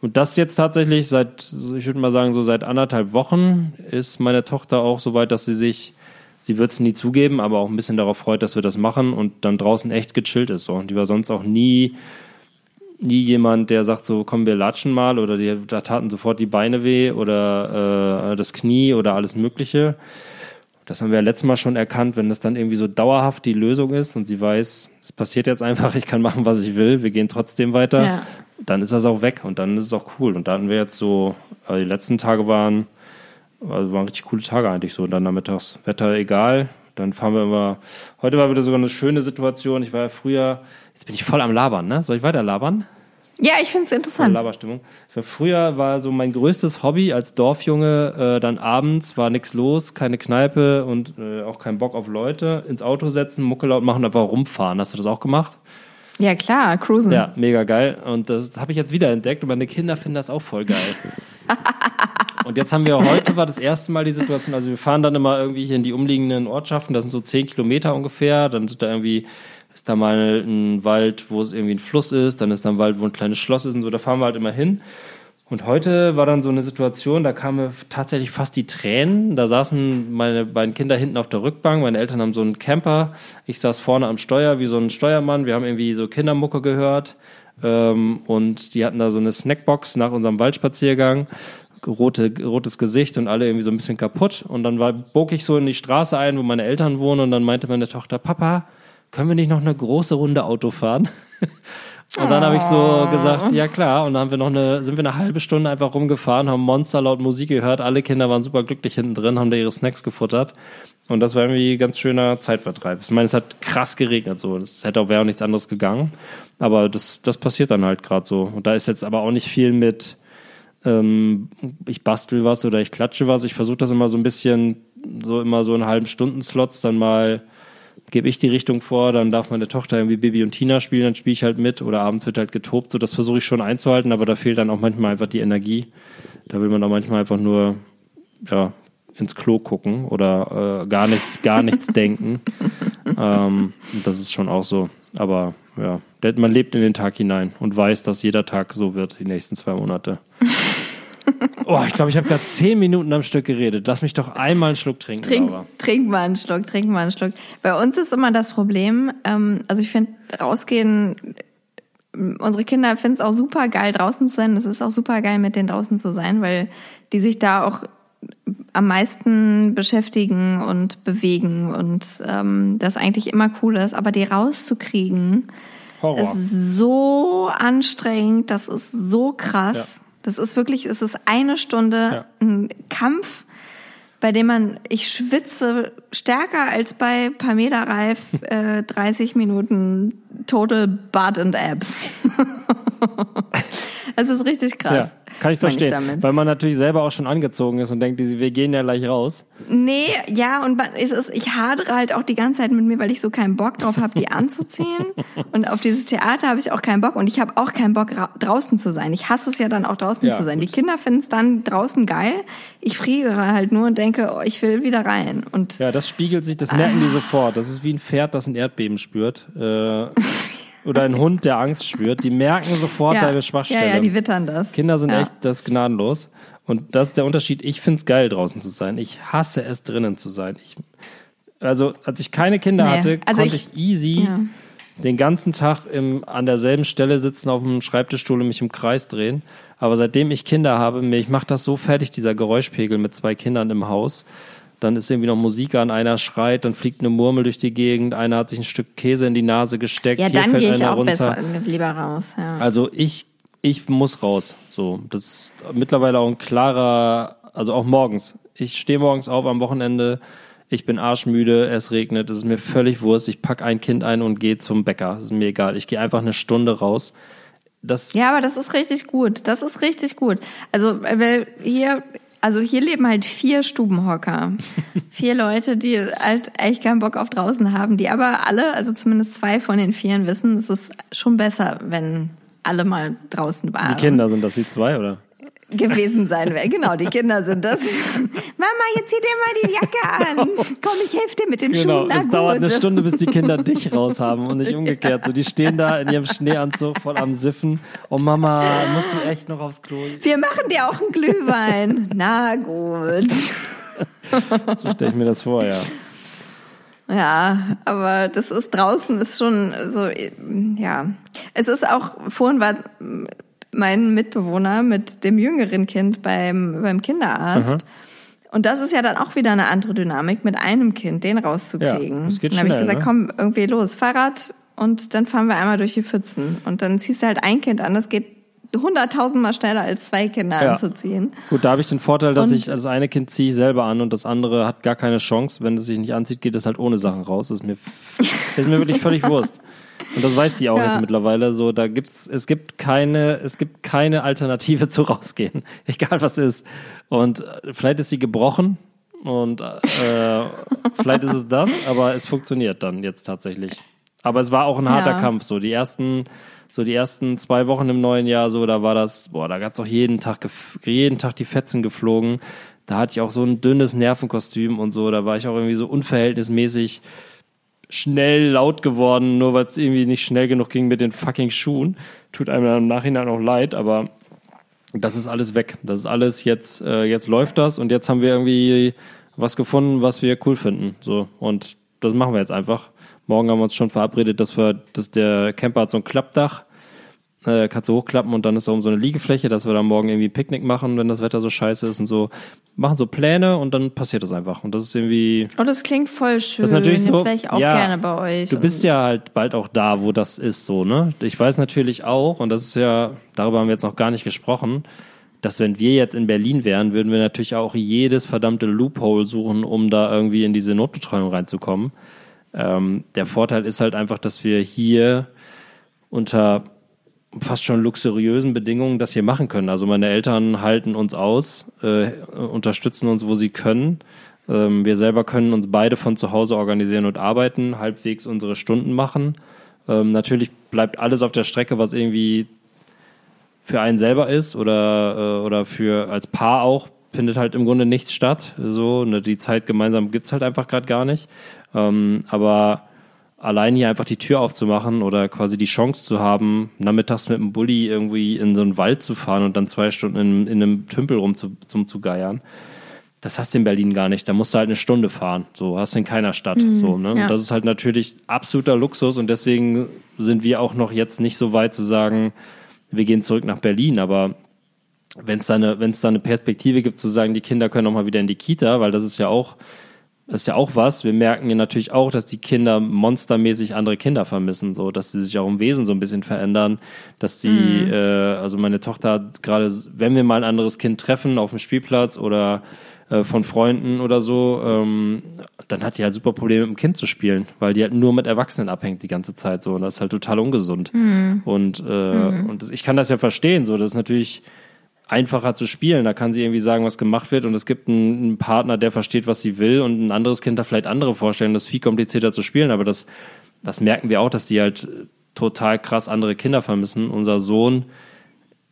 und das jetzt tatsächlich seit, ich würde mal sagen, so seit anderthalb Wochen ist meine Tochter auch so weit, dass sie sich, sie wird es nie zugeben, aber auch ein bisschen darauf freut, dass wir das machen und dann draußen echt gechillt ist. So. Und die war sonst auch nie, nie jemand, der sagt so, komm, wir latschen mal oder die, da taten sofort die Beine weh oder äh, das Knie oder alles Mögliche. Das haben wir ja letztes Mal schon erkannt, wenn das dann irgendwie so dauerhaft die Lösung ist und sie weiß, es passiert jetzt einfach, ich kann machen, was ich will, wir gehen trotzdem weiter, ja. dann ist das auch weg und dann ist es auch cool. Und da hatten wir jetzt so, also die letzten Tage waren, also waren richtig coole Tage eigentlich so. Und dann nachmittags Wetter egal. Dann fahren wir immer. Heute war wieder sogar eine schöne Situation. Ich war ja früher, jetzt bin ich voll am Labern, ne? Soll ich weiter labern? Ja, ich finde es interessant. Laberstimmung. Früher war so mein größtes Hobby als Dorfjunge, äh, dann abends war nichts los, keine Kneipe und äh, auch kein Bock auf Leute, ins Auto setzen, Mucke laut machen, einfach rumfahren. Hast du das auch gemacht? Ja, klar, cruisen. Ja, mega geil. Und das habe ich jetzt wieder entdeckt und meine Kinder finden das auch voll geil. und jetzt haben wir heute war das erste Mal die Situation, also wir fahren dann immer irgendwie hier in die umliegenden Ortschaften, das sind so zehn Kilometer ungefähr, dann sind da irgendwie ist da mal ein Wald, wo es irgendwie ein Fluss ist, dann ist da ein Wald, wo ein kleines Schloss ist und so, da fahren wir halt immer hin. Und heute war dann so eine Situation, da kamen tatsächlich fast die Tränen. Da saßen meine beiden Kinder hinten auf der Rückbank. Meine Eltern haben so einen Camper. Ich saß vorne am Steuer wie so ein Steuermann. Wir haben irgendwie so Kindermucke gehört. Ähm, und die hatten da so eine Snackbox nach unserem Waldspaziergang. Rote, rotes Gesicht und alle irgendwie so ein bisschen kaputt. Und dann war, bog ich so in die Straße ein, wo meine Eltern wohnen. Und dann meinte meine Tochter, Papa, können wir nicht noch eine große Runde Auto fahren? Und dann habe ich so gesagt, ja klar. Und dann haben wir noch eine, sind wir eine halbe Stunde einfach rumgefahren, haben Monster laut Musik gehört. Alle Kinder waren super glücklich hinten drin, haben da ihre Snacks gefuttert. Und das war irgendwie ein ganz schöner Zeitvertreib. Ich meine, es hat krass geregnet, so. Es hätte auch wäre auch nichts anderes gegangen. Aber das, das passiert dann halt gerade so. Und da ist jetzt aber auch nicht viel mit, ähm, ich bastel was oder ich klatsche was. Ich versuche das immer so ein bisschen, so immer so in halben Stunden Slots dann mal gebe ich die Richtung vor, dann darf meine Tochter irgendwie Bibi und Tina spielen, dann spiele ich halt mit oder abends wird halt getobt. So, das versuche ich schon einzuhalten, aber da fehlt dann auch manchmal einfach die Energie. Da will man auch manchmal einfach nur ja, ins Klo gucken oder äh, gar nichts, gar nichts denken. Ähm, das ist schon auch so. Aber ja, man lebt in den Tag hinein und weiß, dass jeder Tag so wird, die nächsten zwei Monate. Oh, ich glaube, ich habe gerade zehn Minuten am Stück geredet. Lass mich doch einmal einen Schluck trinken. Trink, trink mal einen Schluck, trink mal einen Schluck. Bei uns ist immer das Problem, ähm, also ich finde, rausgehen, unsere Kinder finden es auch super geil, draußen zu sein. Es ist auch super geil, mit denen draußen zu sein, weil die sich da auch am meisten beschäftigen und bewegen und ähm, das eigentlich immer cool ist. Aber die rauszukriegen, Horror. ist so anstrengend, das ist so krass. Ja das ist wirklich, es ist eine Stunde ja. ein Kampf, bei dem man, ich schwitze stärker als bei Pamela Reif äh, 30 Minuten Total Butt and Abs. Es ist richtig krass. Ja, kann ich verstehen. Weil man natürlich selber auch schon angezogen ist und denkt, wir gehen ja gleich raus. Nee, ja, und es ist, ich hadere halt auch die ganze Zeit mit mir, weil ich so keinen Bock drauf habe, die anzuziehen. und auf dieses Theater habe ich auch keinen Bock. Und ich habe auch keinen Bock, draußen zu sein. Ich hasse es ja dann auch draußen ja, zu sein. Gut. Die Kinder finden es dann draußen geil. Ich friere halt nur und denke, oh, ich will wieder rein. Und ja, das spiegelt sich, das merken ah. die sofort. Das ist wie ein Pferd, das ein Erdbeben spürt. Äh, oder ein Hund, der Angst spürt, die merken sofort ja. deine Schwachstelle. Ja, ja, die wittern das. Kinder sind ja. echt das gnadenlos. Und das ist der Unterschied. Ich finde es geil, draußen zu sein. Ich hasse es, drinnen zu sein. Ich, also, als ich keine Kinder nee. hatte, also konnte ich, ich easy ja. den ganzen Tag im, an derselben Stelle sitzen, auf dem Schreibtischstuhl und mich im Kreis drehen. Aber seitdem ich Kinder habe, mich macht das so fertig, dieser Geräuschpegel mit zwei Kindern im Haus dann ist irgendwie noch Musik an, einer schreit, dann fliegt eine Murmel durch die Gegend, einer hat sich ein Stück Käse in die Nase gesteckt, ja, dann gehe ich auch runter. besser lieber raus. Ja. Also ich, ich muss raus. So, das ist mittlerweile auch ein klarer, also auch morgens. Ich stehe morgens auf am Wochenende, ich bin arschmüde, es regnet, es ist mir völlig wurscht. Ich pack ein Kind ein und gehe zum Bäcker. Das ist mir egal. Ich gehe einfach eine Stunde raus. Das ja, aber das ist richtig gut. Das ist richtig gut. Also, weil hier also hier leben halt vier Stubenhocker. vier Leute, die halt echt keinen Bock auf draußen haben, die aber alle, also zumindest zwei von den vieren wissen, es ist schon besser, wenn alle mal draußen waren. Die Kinder sind das die zwei, oder? Gewesen sein wäre. Genau, die Kinder sind das. Mama, jetzt zieh dir mal die Jacke an. Komm, ich helfe dir mit den genau, Schuhen. Genau, es dauert eine Stunde, bis die Kinder dich raus haben und nicht umgekehrt. So, die stehen da in ihrem Schneeanzug voll am Siffen. Oh Mama, musst du echt noch aufs Klo? Wir machen dir auch einen Glühwein. Na gut. so stelle ich mir das vor, ja. Ja, aber das ist draußen ist schon so, ja. Es ist auch, vorhin war mein Mitbewohner mit dem jüngeren Kind beim, beim Kinderarzt. Aha. Und das ist ja dann auch wieder eine andere Dynamik, mit einem Kind den rauszukriegen. Ja, das geht dann habe ich gesagt, ne? komm, irgendwie los, Fahrrad und dann fahren wir einmal durch die Pfützen. Und dann ziehst du halt ein Kind an, das geht hunderttausendmal schneller als zwei Kinder ja. anzuziehen. Gut, da habe ich den Vorteil, dass und ich das eine Kind ziehe ich selber an und das andere hat gar keine Chance. Wenn es sich nicht anzieht, geht es halt ohne Sachen raus. Das ist mir, das ist mir wirklich völlig Wurst. Und das weiß sie auch ja. jetzt mittlerweile. So, da gibt's, es gibt keine, es gibt keine Alternative zu rausgehen, egal was ist. Und äh, vielleicht ist sie gebrochen und äh, vielleicht ist es das, aber es funktioniert dann jetzt tatsächlich. Aber es war auch ein harter ja. Kampf. So die ersten, so die ersten zwei Wochen im neuen Jahr, so da war das, boah, da gab's auch jeden Tag, jeden Tag die Fetzen geflogen. Da hatte ich auch so ein dünnes Nervenkostüm und so. Da war ich auch irgendwie so unverhältnismäßig schnell laut geworden, nur weil es irgendwie nicht schnell genug ging mit den fucking Schuhen. Tut einem im Nachhinein auch leid, aber das ist alles weg. Das ist alles jetzt, äh, jetzt läuft das und jetzt haben wir irgendwie was gefunden, was wir cool finden. So. Und das machen wir jetzt einfach. Morgen haben wir uns schon verabredet, dass wir, dass der Camper hat so ein Klappdach äh, kannst du hochklappen und dann ist da um so eine Liegefläche, dass wir da morgen irgendwie Picknick machen, wenn das Wetter so scheiße ist und so. Machen so Pläne und dann passiert das einfach. Und das ist irgendwie. Oh, das klingt voll schön. Das ist natürlich so, Jetzt wäre ich auch ja, gerne bei euch. Du bist ja halt bald auch da, wo das ist, so, ne? Ich weiß natürlich auch, und das ist ja, darüber haben wir jetzt noch gar nicht gesprochen, dass wenn wir jetzt in Berlin wären, würden wir natürlich auch jedes verdammte Loophole suchen, um da irgendwie in diese Notbetreuung reinzukommen. Ähm, der Vorteil ist halt einfach, dass wir hier unter fast schon luxuriösen Bedingungen das hier machen können. Also meine Eltern halten uns aus, äh, unterstützen uns, wo sie können. Ähm, wir selber können uns beide von zu Hause organisieren und arbeiten, halbwegs unsere Stunden machen. Ähm, natürlich bleibt alles auf der Strecke, was irgendwie für einen selber ist oder, äh, oder für als Paar auch, findet halt im Grunde nichts statt. So, ne, die Zeit gemeinsam gibt's halt einfach gerade gar nicht. Ähm, aber allein hier einfach die Tür aufzumachen oder quasi die Chance zu haben, nachmittags mit dem Bulli irgendwie in so einen Wald zu fahren und dann zwei Stunden in, in einem Tümpel rum zu, zum zu geiern. Das hast du in Berlin gar nicht. Da musst du halt eine Stunde fahren. So hast du in keiner Stadt. Mhm, so, ne? Ja. Und das ist halt natürlich absoluter Luxus und deswegen sind wir auch noch jetzt nicht so weit zu sagen, wir gehen zurück nach Berlin. Aber wenn es da, eine, da eine Perspektive gibt, zu sagen, die Kinder können auch mal wieder in die Kita, weil das ist ja auch ist ja auch was. Wir merken ja natürlich auch, dass die Kinder monstermäßig andere Kinder vermissen, so dass sie sich auch im Wesen so ein bisschen verändern, dass die, mhm. äh, also meine Tochter hat gerade, wenn wir mal ein anderes Kind treffen auf dem Spielplatz oder äh, von Freunden oder so, ähm, dann hat die halt super Probleme mit dem Kind zu spielen, weil die halt nur mit Erwachsenen abhängt die ganze Zeit so und das ist halt total ungesund. Mhm. Und, äh, mhm. und das, ich kann das ja verstehen, so das ist natürlich einfacher zu spielen. Da kann sie irgendwie sagen, was gemacht wird und es gibt einen, einen Partner, der versteht, was sie will und ein anderes Kind da vielleicht andere Vorstellungen. Das ist viel komplizierter zu spielen, aber das, das merken wir auch, dass die halt total krass andere Kinder vermissen. Unser Sohn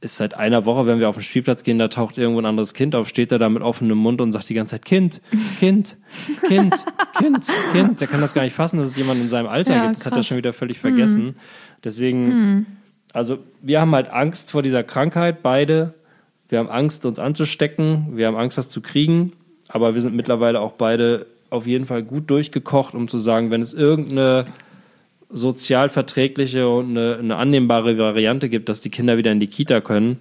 ist seit einer Woche, wenn wir auf den Spielplatz gehen, da taucht irgendwo ein anderes Kind auf, steht er da mit offenem Mund und sagt die ganze Zeit Kind, Kind, Kind, Kind, Kind. Der kann das gar nicht fassen, dass es jemand in seinem Alter ja, gibt. Das krass. hat er schon wieder völlig vergessen. Mhm. Deswegen, mhm. also wir haben halt Angst vor dieser Krankheit, beide. Wir haben Angst, uns anzustecken. Wir haben Angst, das zu kriegen. Aber wir sind mittlerweile auch beide auf jeden Fall gut durchgekocht, um zu sagen, wenn es irgendeine sozial verträgliche und eine, eine annehmbare Variante gibt, dass die Kinder wieder in die Kita können,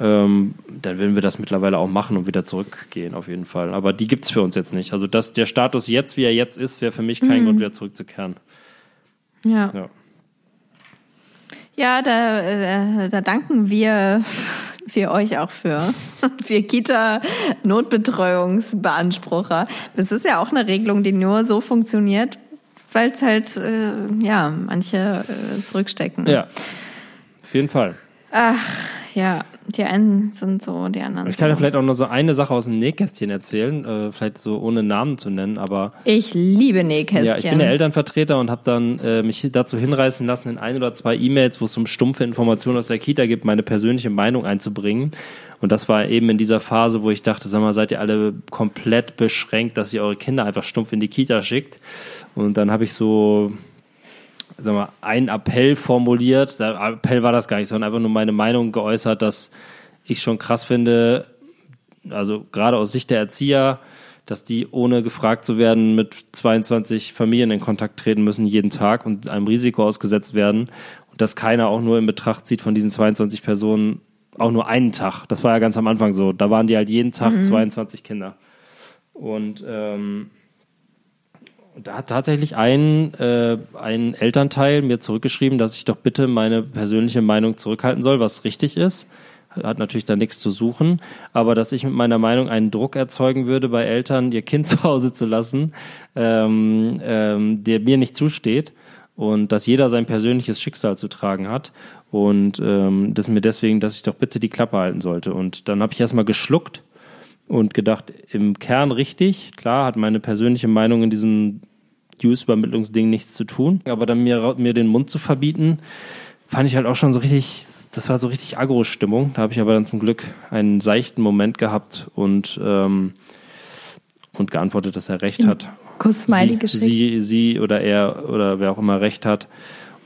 ähm, dann würden wir das mittlerweile auch machen und wieder zurückgehen, auf jeden Fall. Aber die gibt es für uns jetzt nicht. Also das, der Status jetzt, wie er jetzt ist, wäre für mich kein mhm. Grund, wieder zurückzukehren. Ja. Ja, ja da, äh, da danken wir wir euch auch für, für Kita-Notbetreuungsbeansprucher. Das ist ja auch eine Regelung, die nur so funktioniert, weil es halt, äh, ja, manche äh, zurückstecken. Ja, auf jeden Fall. Ach, ja, die einen sind so, die anderen. Ich kann ja vielleicht auch nur so eine Sache aus dem Nähkästchen erzählen, äh, vielleicht so ohne Namen zu nennen, aber. Ich liebe Nähkästchen. Ja, ich bin der Elternvertreter und habe dann äh, mich dazu hinreißen lassen, in ein oder zwei E-Mails, wo es um stumpfe Informationen aus der Kita gibt, meine persönliche Meinung einzubringen. Und das war eben in dieser Phase, wo ich dachte, sag mal, seid ihr alle komplett beschränkt, dass ihr eure Kinder einfach stumpf in die Kita schickt. Und dann habe ich so sag mal, einen Appell formuliert. Der Appell war das gar nicht, sondern einfach nur meine Meinung geäußert, dass ich schon krass finde, also gerade aus Sicht der Erzieher, dass die ohne gefragt zu werden mit 22 Familien in Kontakt treten müssen jeden Tag und einem Risiko ausgesetzt werden und dass keiner auch nur in Betracht zieht von diesen 22 Personen auch nur einen Tag. Das war ja ganz am Anfang so. Da waren die halt jeden Tag mhm. 22 Kinder. Und ähm, da hat tatsächlich ein, äh, ein Elternteil mir zurückgeschrieben, dass ich doch bitte meine persönliche Meinung zurückhalten soll, was richtig ist. Hat natürlich da nichts zu suchen, aber dass ich mit meiner Meinung einen Druck erzeugen würde, bei Eltern ihr Kind zu Hause zu lassen, ähm, ähm, der mir nicht zusteht und dass jeder sein persönliches Schicksal zu tragen hat und ähm, das mir deswegen, dass ich doch bitte die Klappe halten sollte. Und dann habe ich erstmal geschluckt und gedacht, im Kern richtig. Klar, hat meine persönliche Meinung in diesem Use-Übermittlungsding nichts zu tun. Aber dann mir, mir den Mund zu verbieten, fand ich halt auch schon so richtig, das war so richtig Agro-Stimmung. Da habe ich aber dann zum Glück einen seichten Moment gehabt und, ähm, und geantwortet, dass er recht hat. Kuss-Smiley geschickt. Sie, sie oder er oder wer auch immer recht hat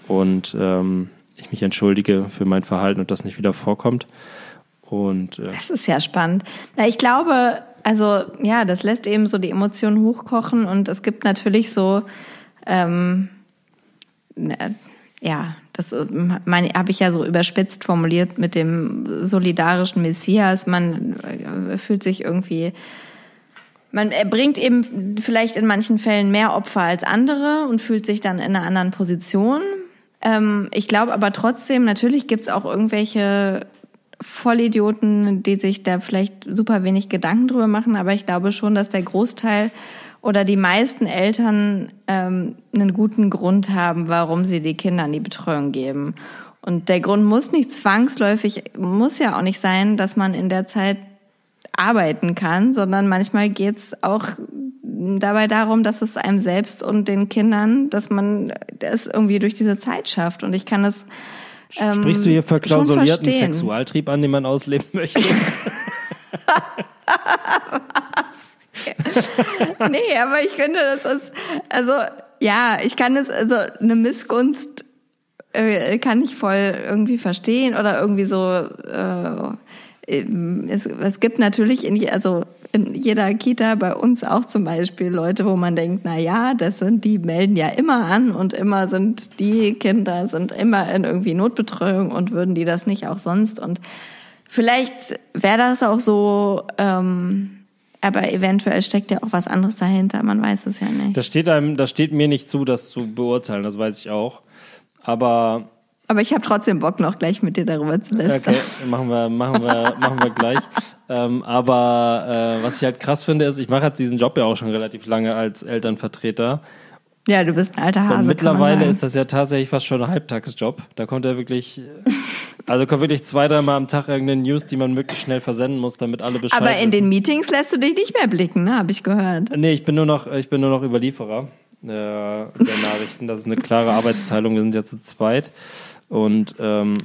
und ähm, ich mich entschuldige für mein Verhalten und das nicht wieder vorkommt. Und, äh das ist ja spannend. Na, ich glaube, also ja, das lässt eben so die Emotionen hochkochen und es gibt natürlich so, ähm, ne, ja, das habe ich ja so überspitzt formuliert mit dem solidarischen Messias. Man äh, fühlt sich irgendwie, man bringt eben vielleicht in manchen Fällen mehr Opfer als andere und fühlt sich dann in einer anderen Position. Ähm, ich glaube aber trotzdem, natürlich gibt's auch irgendwelche Vollidioten, die sich da vielleicht super wenig Gedanken drüber machen, aber ich glaube schon, dass der Großteil oder die meisten Eltern ähm, einen guten Grund haben, warum sie die Kinder in die Betreuung geben. Und der Grund muss nicht zwangsläufig, muss ja auch nicht sein, dass man in der Zeit arbeiten kann, sondern manchmal geht's auch dabei darum, dass es einem selbst und den Kindern, dass man das irgendwie durch diese Zeit schafft. Und ich kann es ähm, Sprichst du hier verklausulierten Sexualtrieb an, den man ausleben möchte? Was? nee, aber ich finde, das ist, also, ja, ich kann es, also, eine Missgunst äh, kann ich voll irgendwie verstehen oder irgendwie so, äh, es, es gibt natürlich in, also in jeder Kita bei uns auch zum Beispiel Leute, wo man denkt, na ja, das sind, die melden ja immer an und immer sind die Kinder sind immer in irgendwie Notbetreuung und würden die das nicht auch sonst und vielleicht wäre das auch so, ähm, aber eventuell steckt ja auch was anderes dahinter, man weiß es ja nicht. Das steht einem, das steht mir nicht zu, das zu beurteilen, das weiß ich auch. Aber aber ich habe trotzdem Bock, noch gleich mit dir darüber zu lästern. Okay, machen wir, machen wir, machen wir gleich. Ähm, aber äh, was ich halt krass finde, ist, ich mache jetzt diesen Job ja auch schon relativ lange als Elternvertreter. Ja, du bist ein alter Hase. Und mittlerweile ist das ja tatsächlich fast schon ein Halbtagsjob. Da kommt er wirklich, also kommt wirklich zwei, dreimal am Tag irgendeine News, die man wirklich schnell versenden muss, damit alle Bescheid Aber in wissen. den Meetings lässt du dich nicht mehr blicken, ne? Habe ich gehört. Nee, ich bin nur noch, ich bin nur noch Überlieferer äh, der Nachrichten. Das ist eine klare Arbeitsteilung. Wir sind ja zu zweit. Und ähm,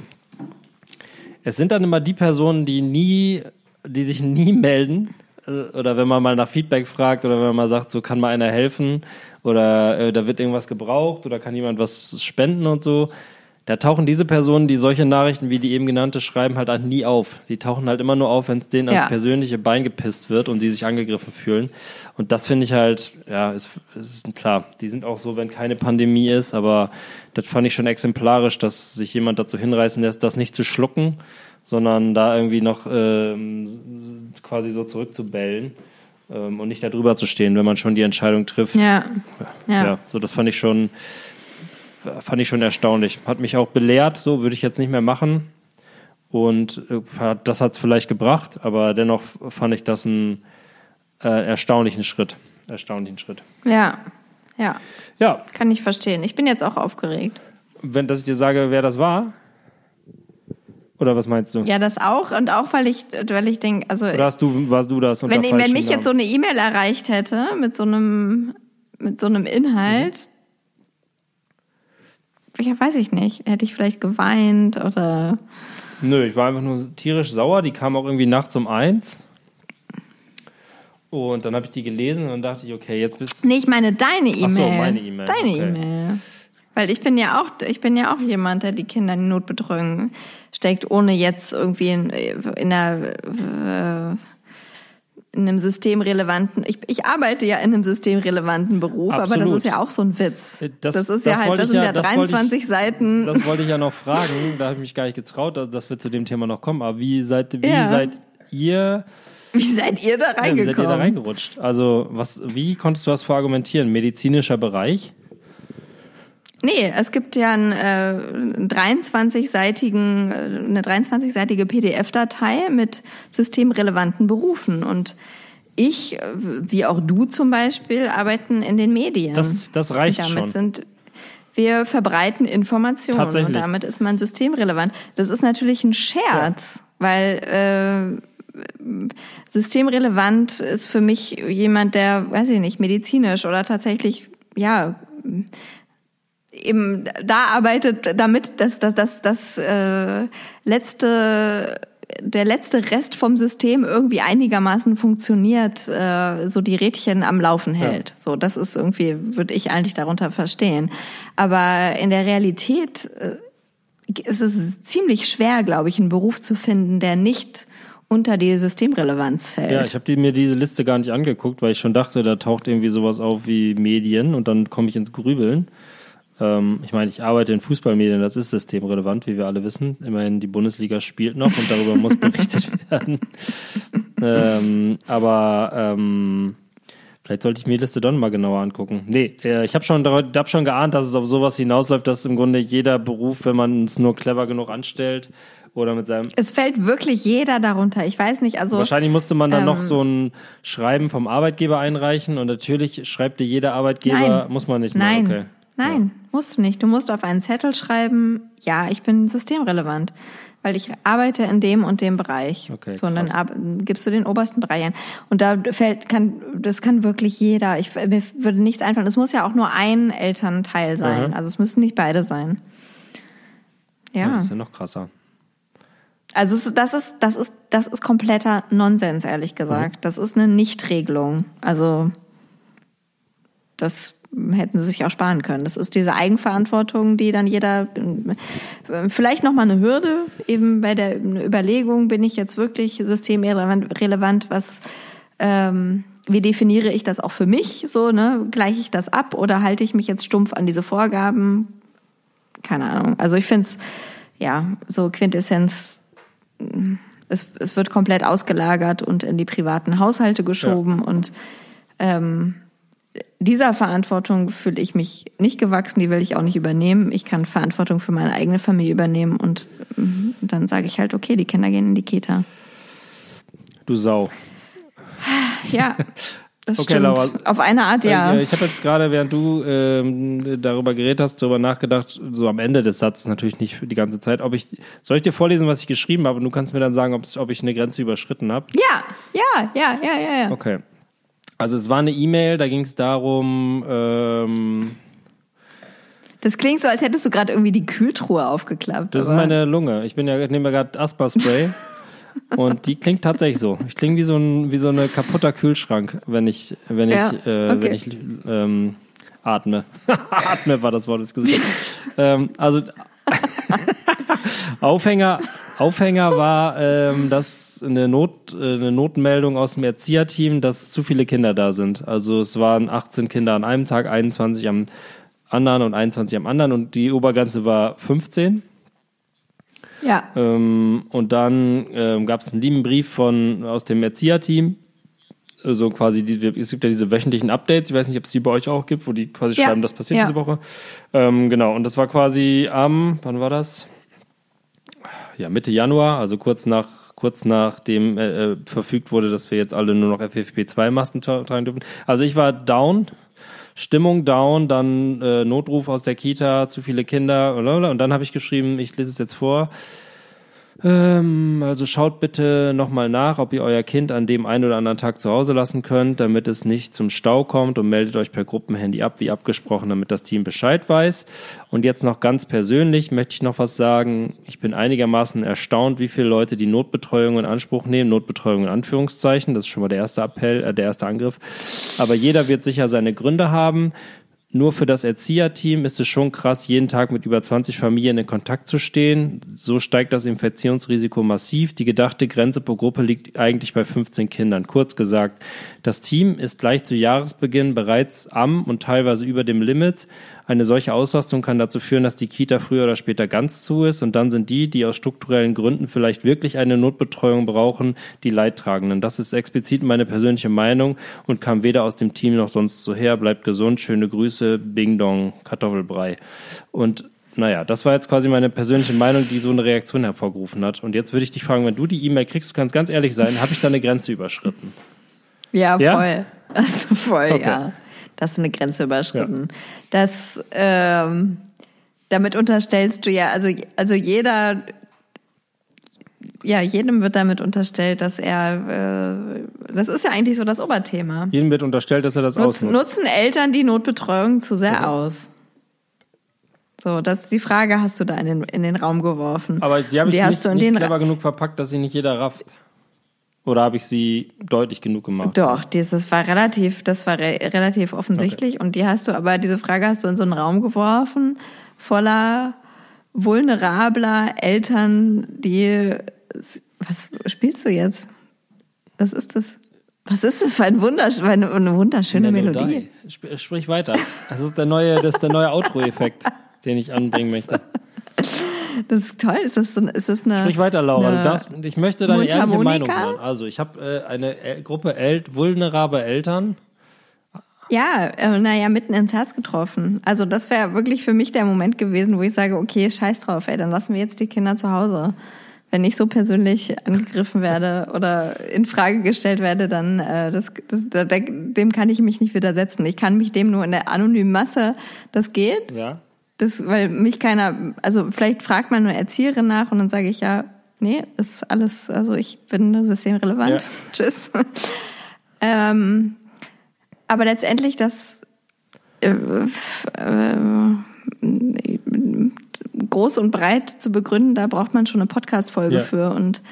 es sind dann immer die Personen, die nie, die sich nie melden. Äh, oder wenn man mal nach Feedback fragt oder wenn man mal sagt, so kann mal einer helfen oder äh, da wird irgendwas gebraucht oder kann jemand was spenden und so da tauchen diese Personen, die solche Nachrichten wie die eben genannte schreiben, halt, halt nie auf. Die tauchen halt immer nur auf, wenn es denen ja. ans persönliche Bein gepisst wird und sie sich angegriffen fühlen. Und das finde ich halt, ja, ist, ist klar. Die sind auch so, wenn keine Pandemie ist, aber das fand ich schon exemplarisch, dass sich jemand dazu hinreißen lässt, das nicht zu schlucken, sondern da irgendwie noch ähm, quasi so zurückzubellen ähm, und nicht da drüber zu stehen, wenn man schon die Entscheidung trifft. Ja. Ja, ja so das fand ich schon fand ich schon erstaunlich. Hat mich auch belehrt, so würde ich jetzt nicht mehr machen. Und äh, das hat es vielleicht gebracht, aber dennoch fand ich das einen äh, erstaunlichen Schritt. Erstaunlichen Schritt. Ja, ja. Ja. Kann ich verstehen. Ich bin jetzt auch aufgeregt. Wenn dass ich dir sage, wer das war? Oder was meinst du? Ja, das auch und auch weil ich, weil ich denke, also. Oder hast du, warst du das? Wenn, wenn mich jetzt so eine E-Mail erreicht hätte mit so einem, mit so einem Inhalt, mhm ja, weiß ich nicht. Hätte ich vielleicht geweint oder. Nö, ich war einfach nur tierisch sauer. Die kam auch irgendwie nachts um eins. Und dann habe ich die gelesen und dann dachte ich, okay, jetzt bist du. Nee, ich meine deine E-Mail. Ach so, meine E-Mail. Deine okay. E-Mail. Weil ich bin ja auch, ich bin ja auch jemand, der die Kinder in die Notbetreuung steckt, ohne jetzt irgendwie in, in der äh, in einem systemrelevanten, ich, ich arbeite ja in einem systemrelevanten Beruf, Absolut. aber das ist ja auch so ein Witz. Äh, das, das ist das ja halt, das sind ja, ja 23 ich, Seiten. Das wollte ich ja noch fragen, da habe ich mich gar nicht getraut, dass wir zu dem Thema noch kommen, aber wie seid, wie ja. seid ihr wie seid ihr da reingekommen? Ja, wie seid ihr da reingerutscht? Also, was, wie konntest du das verargumentieren? Medizinischer Bereich? Nee, es gibt ja einen äh, 23-seitigen, äh, eine 23-seitige PDF-Datei mit systemrelevanten Berufen. Und ich, äh, wie auch du zum Beispiel, arbeiten in den Medien. Das, das reicht und damit schon. Sind, wir verbreiten Informationen und damit ist man systemrelevant. Das ist natürlich ein Scherz, ja. weil äh, systemrelevant ist für mich jemand, der, weiß ich nicht, medizinisch oder tatsächlich, ja, eben da arbeitet, damit das, das, das, das äh, letzte der letzte Rest vom System irgendwie einigermaßen funktioniert, äh, so die Rädchen am Laufen hält. Ja. So, das ist irgendwie, würde ich eigentlich darunter verstehen. Aber in der Realität äh, ist es ziemlich schwer, glaube ich, einen Beruf zu finden, der nicht unter die Systemrelevanz fällt. Ja, ich habe mir diese Liste gar nicht angeguckt, weil ich schon dachte, da taucht irgendwie sowas auf wie Medien und dann komme ich ins Grübeln. Ähm, ich meine, ich arbeite in Fußballmedien, das ist systemrelevant, wie wir alle wissen. Immerhin, die Bundesliga spielt noch und darüber muss berichtet werden. ähm, aber ähm, vielleicht sollte ich mir die Liste dann mal genauer angucken. Nee, äh, ich habe schon, hab schon geahnt, dass es auf sowas hinausläuft, dass im Grunde jeder Beruf, wenn man es nur clever genug anstellt, oder mit seinem. Es fällt wirklich jeder darunter. Ich weiß nicht, also. Wahrscheinlich musste man dann ähm, noch so ein Schreiben vom Arbeitgeber einreichen und natürlich schreibt dir jeder Arbeitgeber, nein, muss man nicht mehr. Nein, okay. nein, ja. musst du nicht. Du musst auf einen Zettel schreiben, ja, ich bin systemrelevant, weil ich arbeite in dem und dem Bereich. Okay, so, und dann gibst du den obersten Bereich ein. Und da fällt, kann, das kann wirklich jeder. Ich, mir würde nichts einfallen. Es muss ja auch nur ein Elternteil sein. Mhm. Also es müssen nicht beide sein. Ja. ja. Das ist ja noch krasser. Also das ist, das ist, das ist kompletter Nonsens, ehrlich gesagt. Mhm. Das ist eine Nichtregelung. Also das hätten sie sich auch sparen können. Das ist diese Eigenverantwortung, die dann jeder vielleicht noch mal eine Hürde eben bei der Überlegung, bin ich jetzt wirklich systemrelevant, was ähm, wie definiere ich das auch für mich so, ne? Gleiche ich das ab oder halte ich mich jetzt stumpf an diese Vorgaben? Keine Ahnung. Also ich finde es ja so Quintessenz es, es wird komplett ausgelagert und in die privaten Haushalte geschoben ja. und ähm, dieser Verantwortung fühle ich mich nicht gewachsen, die will ich auch nicht übernehmen. Ich kann Verantwortung für meine eigene Familie übernehmen und mhm, dann sage ich halt, okay, die Kinder gehen in die Kita. Du Sau. Ja, Das okay, stimmt. Laura. Auf eine Art, ja. Äh, ich habe jetzt gerade, während du ähm, darüber geredet hast, darüber nachgedacht, so am Ende des Satzes natürlich nicht die ganze Zeit, ob ich, soll ich dir vorlesen, was ich geschrieben habe und du kannst mir dann sagen, ob, ob ich eine Grenze überschritten habe? Ja, ja, ja, ja, ja, ja. Okay. Also es war eine E-Mail, da ging es darum, ähm, das klingt so, als hättest du gerade irgendwie die Kühltruhe aufgeklappt. Das ist meine Lunge. Ich bin ja, nehme gerade Asper-Spray. Und die klingt tatsächlich so. Ich klinge wie so ein wie so eine kaputter Kühlschrank, wenn ich wenn ich ja, äh, okay. wenn ich ähm, atme. atme war das Wort des Gesichts. ähm, also Aufhänger Aufhänger war ähm, dass eine Not äh, eine Notmeldung aus dem Erzieherteam, dass zu viele Kinder da sind. Also es waren 18 Kinder an einem Tag, 21 am anderen und 21 am anderen und die Obergrenze war 15. Ja. Ähm, und dann ähm, gab es einen lieben Brief von, aus dem Erzieherteam. So also quasi, die, es gibt ja diese wöchentlichen Updates, ich weiß nicht, ob es die bei euch auch gibt, wo die quasi ja. schreiben, das passiert ja. diese Woche. Ähm, genau, und das war quasi am, wann war das? Ja, Mitte Januar, also kurz nach kurz nachdem äh, äh verfügt wurde, dass wir jetzt alle nur noch FFP2-Masken tragen dürfen. Also ich war down, Stimmung down, dann äh, Notruf aus der Kita, zu viele Kinder, und dann habe ich geschrieben, ich lese es jetzt vor. Ähm, also schaut bitte nochmal nach, ob ihr euer Kind an dem einen oder anderen Tag zu Hause lassen könnt, damit es nicht zum Stau kommt und meldet euch per Gruppenhandy ab, wie abgesprochen, damit das Team Bescheid weiß. Und jetzt noch ganz persönlich möchte ich noch was sagen. Ich bin einigermaßen erstaunt, wie viele Leute die Notbetreuung in Anspruch nehmen. Notbetreuung in Anführungszeichen, das ist schon mal der erste Appell, äh, der erste Angriff. Aber jeder wird sicher seine Gründe haben. Nur für das Erzieherteam ist es schon krass, jeden Tag mit über 20 Familien in Kontakt zu stehen. So steigt das Infektionsrisiko massiv. Die gedachte Grenze pro Gruppe liegt eigentlich bei 15 Kindern. Kurz gesagt, das Team ist gleich zu Jahresbeginn bereits am und teilweise über dem Limit. Eine solche Auslastung kann dazu führen, dass die Kita früher oder später ganz zu ist und dann sind die, die aus strukturellen Gründen vielleicht wirklich eine Notbetreuung brauchen, die Leidtragenden. Das ist explizit meine persönliche Meinung und kam weder aus dem Team noch sonst so her. Bleibt gesund, schöne Grüße, Bing Dong, Kartoffelbrei. Und naja, das war jetzt quasi meine persönliche Meinung, die so eine Reaktion hervorgerufen hat. Und jetzt würde ich dich fragen, wenn du die E-Mail kriegst, du kannst ganz ehrlich sein, habe ich da eine Grenze überschritten? Ja, ja? voll. Also voll, okay. ja da hast du eine Grenze überschritten. Ja. Das, ähm, damit unterstellst du ja, also, also jeder, ja, jedem wird damit unterstellt, dass er, äh, das ist ja eigentlich so das Oberthema. Jedem wird unterstellt, dass er das Nutz, ausnutzt. Nutzen Eltern die Notbetreuung zu sehr okay. aus? So, das die Frage hast du da in den, in den Raum geworfen. Aber die habe ich die nicht, nicht clever genug verpackt, dass sie nicht jeder rafft. Oder habe ich sie deutlich genug gemacht? Doch, dieses war relativ, das war re relativ offensichtlich. Okay. Und die hast du, aber diese Frage hast du in so einen Raum geworfen, voller vulnerabler Eltern, die. Was spielst du jetzt? Was ist das? Was ist das für ein Wundersch eine, eine wunderschöne Melodie? Melodie? Sprich weiter. Das ist der neue, das ist der neue Outro-Effekt, den ich anbringen möchte. Das ist toll. Ist das, so, ist das eine. Sprich weiter, Laura. Du darfst, ich möchte deine ehrliche Meinung hören. Also, ich habe äh, eine El Gruppe El vulnerable Eltern. Ja, äh, naja, mitten ins Herz getroffen. Also, das wäre wirklich für mich der Moment gewesen, wo ich sage, okay, scheiß drauf, ey, dann lassen wir jetzt die Kinder zu Hause. Wenn ich so persönlich angegriffen werde oder in Frage gestellt werde, dann äh, das, das, dem kann ich mich nicht widersetzen. Ich kann mich dem nur in der anonymen Masse, das geht. Ja. Das, weil mich keiner, also vielleicht fragt man eine Erzieherin nach und dann sage ich ja, nee, ist alles, also ich bin systemrelevant. Ja. Tschüss. ähm, aber letztendlich das äh, äh, groß und breit zu begründen, da braucht man schon eine Podcast-Folge ja. für und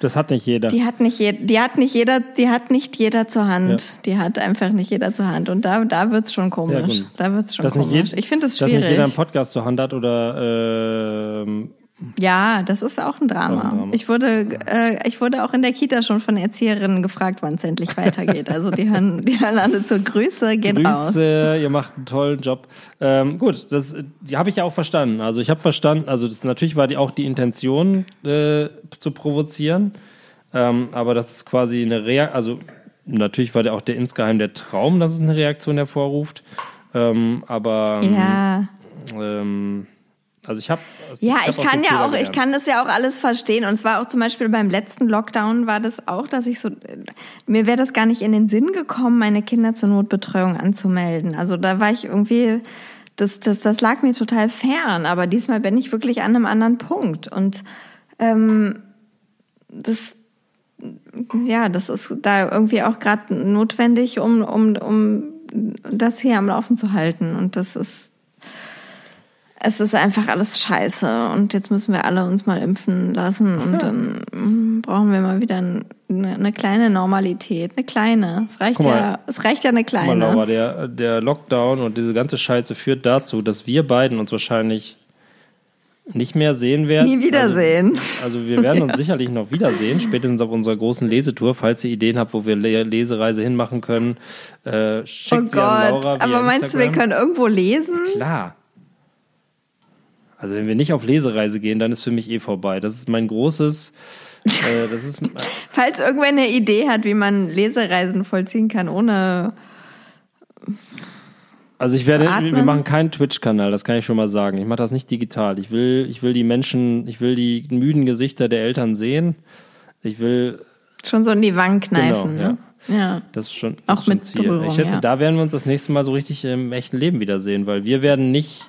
das hat nicht jeder. Die hat nicht, je, die hat nicht jeder, die hat nicht jeder zur Hand. Ja. Die hat einfach nicht jeder zur Hand. Und da, da wird's schon komisch. Da wird's schon dass komisch. Jed, ich finde es schwierig. Dass nicht jeder einen Podcast zur Hand hat oder äh, ja, das ist auch ein Drama. Ein Drama. Ich wurde, äh, ich wurde auch in der Kita schon von Erzieherinnen gefragt, wann es endlich weitergeht. Also die hören, die hören alle zur Grüße, geht Grüße, raus. ihr macht einen tollen Job. Ähm, gut, das habe ich ja auch verstanden. Also ich habe verstanden, also das natürlich war die auch die Intention äh, zu provozieren, ähm, aber das ist quasi eine Reaktion, also natürlich war der auch der insgeheim der Traum, dass es eine Reaktion hervorruft. Ähm, aber ja. Ähm, also ich habe. Ja, ich, ich kann ja auch, ich kann das ja auch alles verstehen. Und zwar auch zum Beispiel beim letzten Lockdown war das auch, dass ich so, mir wäre das gar nicht in den Sinn gekommen, meine Kinder zur Notbetreuung anzumelden. Also da war ich irgendwie, das, das, das lag mir total fern. Aber diesmal bin ich wirklich an einem anderen Punkt. Und ähm, das, ja, das ist da irgendwie auch gerade notwendig, um, um, um das hier am Laufen zu halten. Und das ist es ist einfach alles scheiße und jetzt müssen wir alle uns mal impfen lassen und dann mm, brauchen wir mal wieder eine, eine kleine Normalität, eine kleine. Es reicht mal, ja, es reicht ja eine kleine. Mal, Laura, der, der Lockdown und diese ganze Scheiße führt dazu, dass wir beiden uns wahrscheinlich nicht mehr sehen werden. Nie wiedersehen. Also, also wir werden uns ja. sicherlich noch wiedersehen, spätestens auf unserer großen Lesetour. Falls ihr Ideen habt, wo wir Lesereise hinmachen können, äh, schickt oh sie Gott. an Laura. Aber meinst Instagram. du, wir können irgendwo lesen? Klar. Also wenn wir nicht auf Lesereise gehen, dann ist für mich eh vorbei. Das ist mein großes. Äh, das ist, Falls irgendwer eine Idee hat, wie man Lesereisen vollziehen kann, ohne. Also ich werde, wir machen keinen Twitch-Kanal, das kann ich schon mal sagen. Ich mache das nicht digital. Ich will, ich will die Menschen, ich will die müden Gesichter der Eltern sehen. Ich will schon so in die Wangen kneifen. Genau, ne? ja. ja. Das ist schon auch schon mit Ziel. Berührung, Ich schätze, ja. da werden wir uns das nächste Mal so richtig im echten Leben wiedersehen, weil wir werden nicht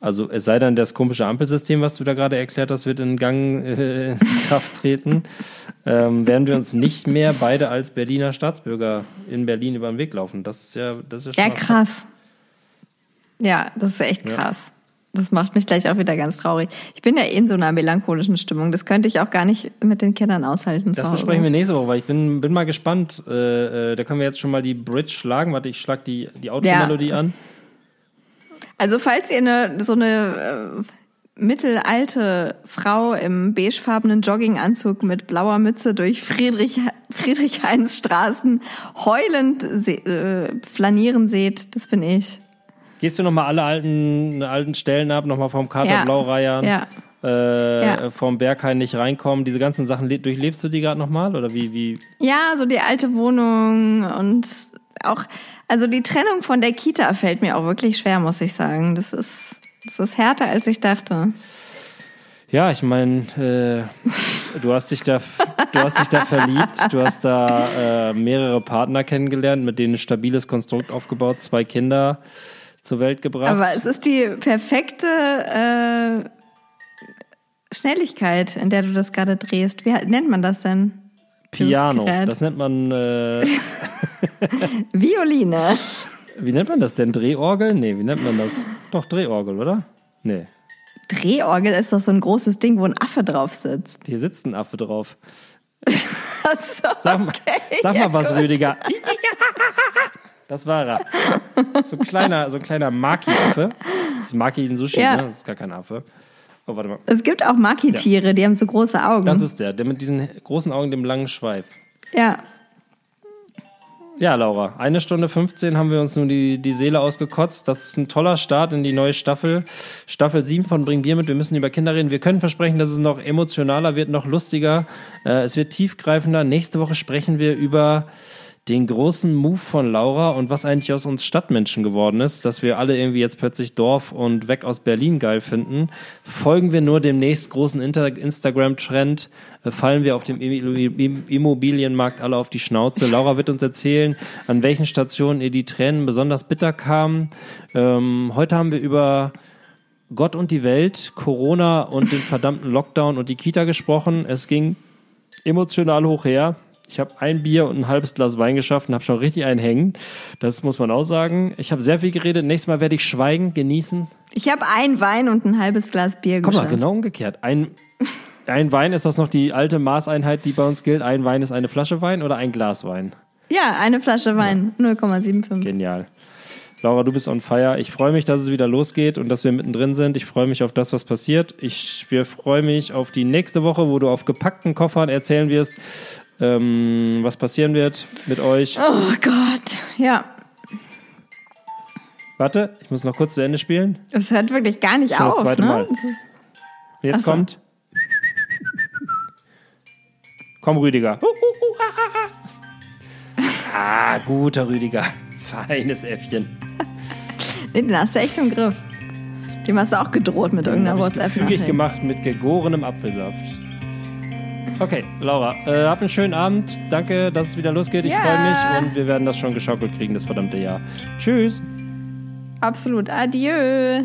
also es sei denn, das komische Ampelsystem, was du da gerade erklärt hast, wird in Gang äh, in Kraft treten, ähm, werden wir uns nicht mehr beide als Berliner Staatsbürger in Berlin über den Weg laufen. Das ist ja, das ist ja krass. Ja, das ist echt krass. Ja. Das macht mich gleich auch wieder ganz traurig. Ich bin ja eh in so einer melancholischen Stimmung. Das könnte ich auch gar nicht mit den Kindern aushalten. Das besprechen wir nächste Woche, weil ich bin, bin mal gespannt. Äh, äh, da können wir jetzt schon mal die Bridge schlagen. Warte, ich schlag die, die Automelodie ja. an. Also falls ihr eine, so eine äh, mittelalte Frau im beigefarbenen Jogginganzug mit blauer Mütze durch Friedrich, Friedrich-Heinz Straßen heulend se äh, flanieren seht, das bin ich. Gehst du nochmal alle alten, alten Stellen ab, nochmal vom Kater ja. Blaureihern? Ja. Äh, ja. vom Berghain nicht reinkommen. Diese ganzen Sachen, durchlebst du die gerade nochmal? Oder wie, wie? Ja, so die alte Wohnung und auch, also die Trennung von der Kita fällt mir auch wirklich schwer, muss ich sagen. Das ist, das ist härter, als ich dachte. Ja, ich meine, äh, du hast dich da, du hast dich da verliebt, du hast da äh, mehrere Partner kennengelernt, mit denen ein stabiles Konstrukt aufgebaut, zwei Kinder zur Welt gebracht. Aber es ist die perfekte äh, Schnelligkeit, in der du das gerade drehst. Wie nennt man das denn? Piano. Das nennt man. Äh Violine. Wie nennt man das denn? Drehorgel? Nee, wie nennt man das? Doch, Drehorgel, oder? Nee. Drehorgel ist doch so ein großes Ding, wo ein Affe drauf sitzt. Hier sitzt ein Affe drauf. Achso, Sag mal, okay, sag ja, mal was, gut. Rüdiger. Das war er. So ein kleiner, so ein kleiner Maki-Affe. Das ist Maki in Sushi, Ja. ne? Das ist gar kein Affe. Oh, warte mal. Es gibt auch Maki-Tiere, die haben so große Augen. Das ist der, der mit diesen großen Augen, dem langen Schweif. ja. Ja, Laura, eine Stunde 15 haben wir uns nun die, die Seele ausgekotzt. Das ist ein toller Start in die neue Staffel. Staffel 7 von Bring Bier mit. Wir müssen über Kinder reden. Wir können versprechen, dass es noch emotionaler wird, noch lustiger. Äh, es wird tiefgreifender. Nächste Woche sprechen wir über den großen Move von Laura und was eigentlich aus uns Stadtmenschen geworden ist, dass wir alle irgendwie jetzt plötzlich Dorf und weg aus Berlin geil finden. Folgen wir nur dem nächst großen Instagram-Trend, äh, fallen wir auf dem Immo- Immobilienmarkt alle auf die Schnauze. Laura wird uns erzählen, an welchen Stationen ihr die Tränen besonders bitter kamen. Ähm, heute haben wir über Gott und die Welt, Corona und den verdammten Lockdown und die Kita gesprochen. Es ging emotional hoch her. Ich habe ein Bier und ein halbes Glas Wein geschafft und habe schon richtig einen hängen. Das muss man auch sagen. Ich habe sehr viel geredet. Nächstes Mal werde ich schweigen, genießen. Ich habe ein Wein und ein halbes Glas Bier Guck mal, geschafft. genau umgekehrt. Ein, ein Wein, ist das noch die alte Maßeinheit, die bei uns gilt? Ein Wein ist eine Flasche Wein oder ein Glas Wein? Ja, eine Flasche Wein. 0,75. Genial. Laura, du bist on fire. Ich freue mich, dass es wieder losgeht und dass wir mittendrin sind. Ich freue mich auf das, was passiert. Ich wir freue mich auf die nächste Woche, wo du auf gepackten Koffern erzählen wirst, ähm, was passieren wird mit euch. Oh Gott. Ja. Warte, ich muss noch kurz zu Ende spielen. Es hört wirklich gar nicht Schon das auf. zweite ne? Mal. Das jetzt Ach so. kommt. Komm, Rüdiger. Ah, guter Rüdiger. Feines Äffchen. nee, den hast du echt im Griff. Dem hast du auch gedroht mit irgendeiner Hab ich WhatsApp-Nachricht. gemacht mit gegorenem Apfelsaft. Okay, Laura, äh, hab einen schönen Abend. Danke, dass es wieder losgeht. Ich Ja. freue mich und wir werden das schon geschaukelt kriegen, das verdammte Jahr. Tschüss. Absolut. Adieu.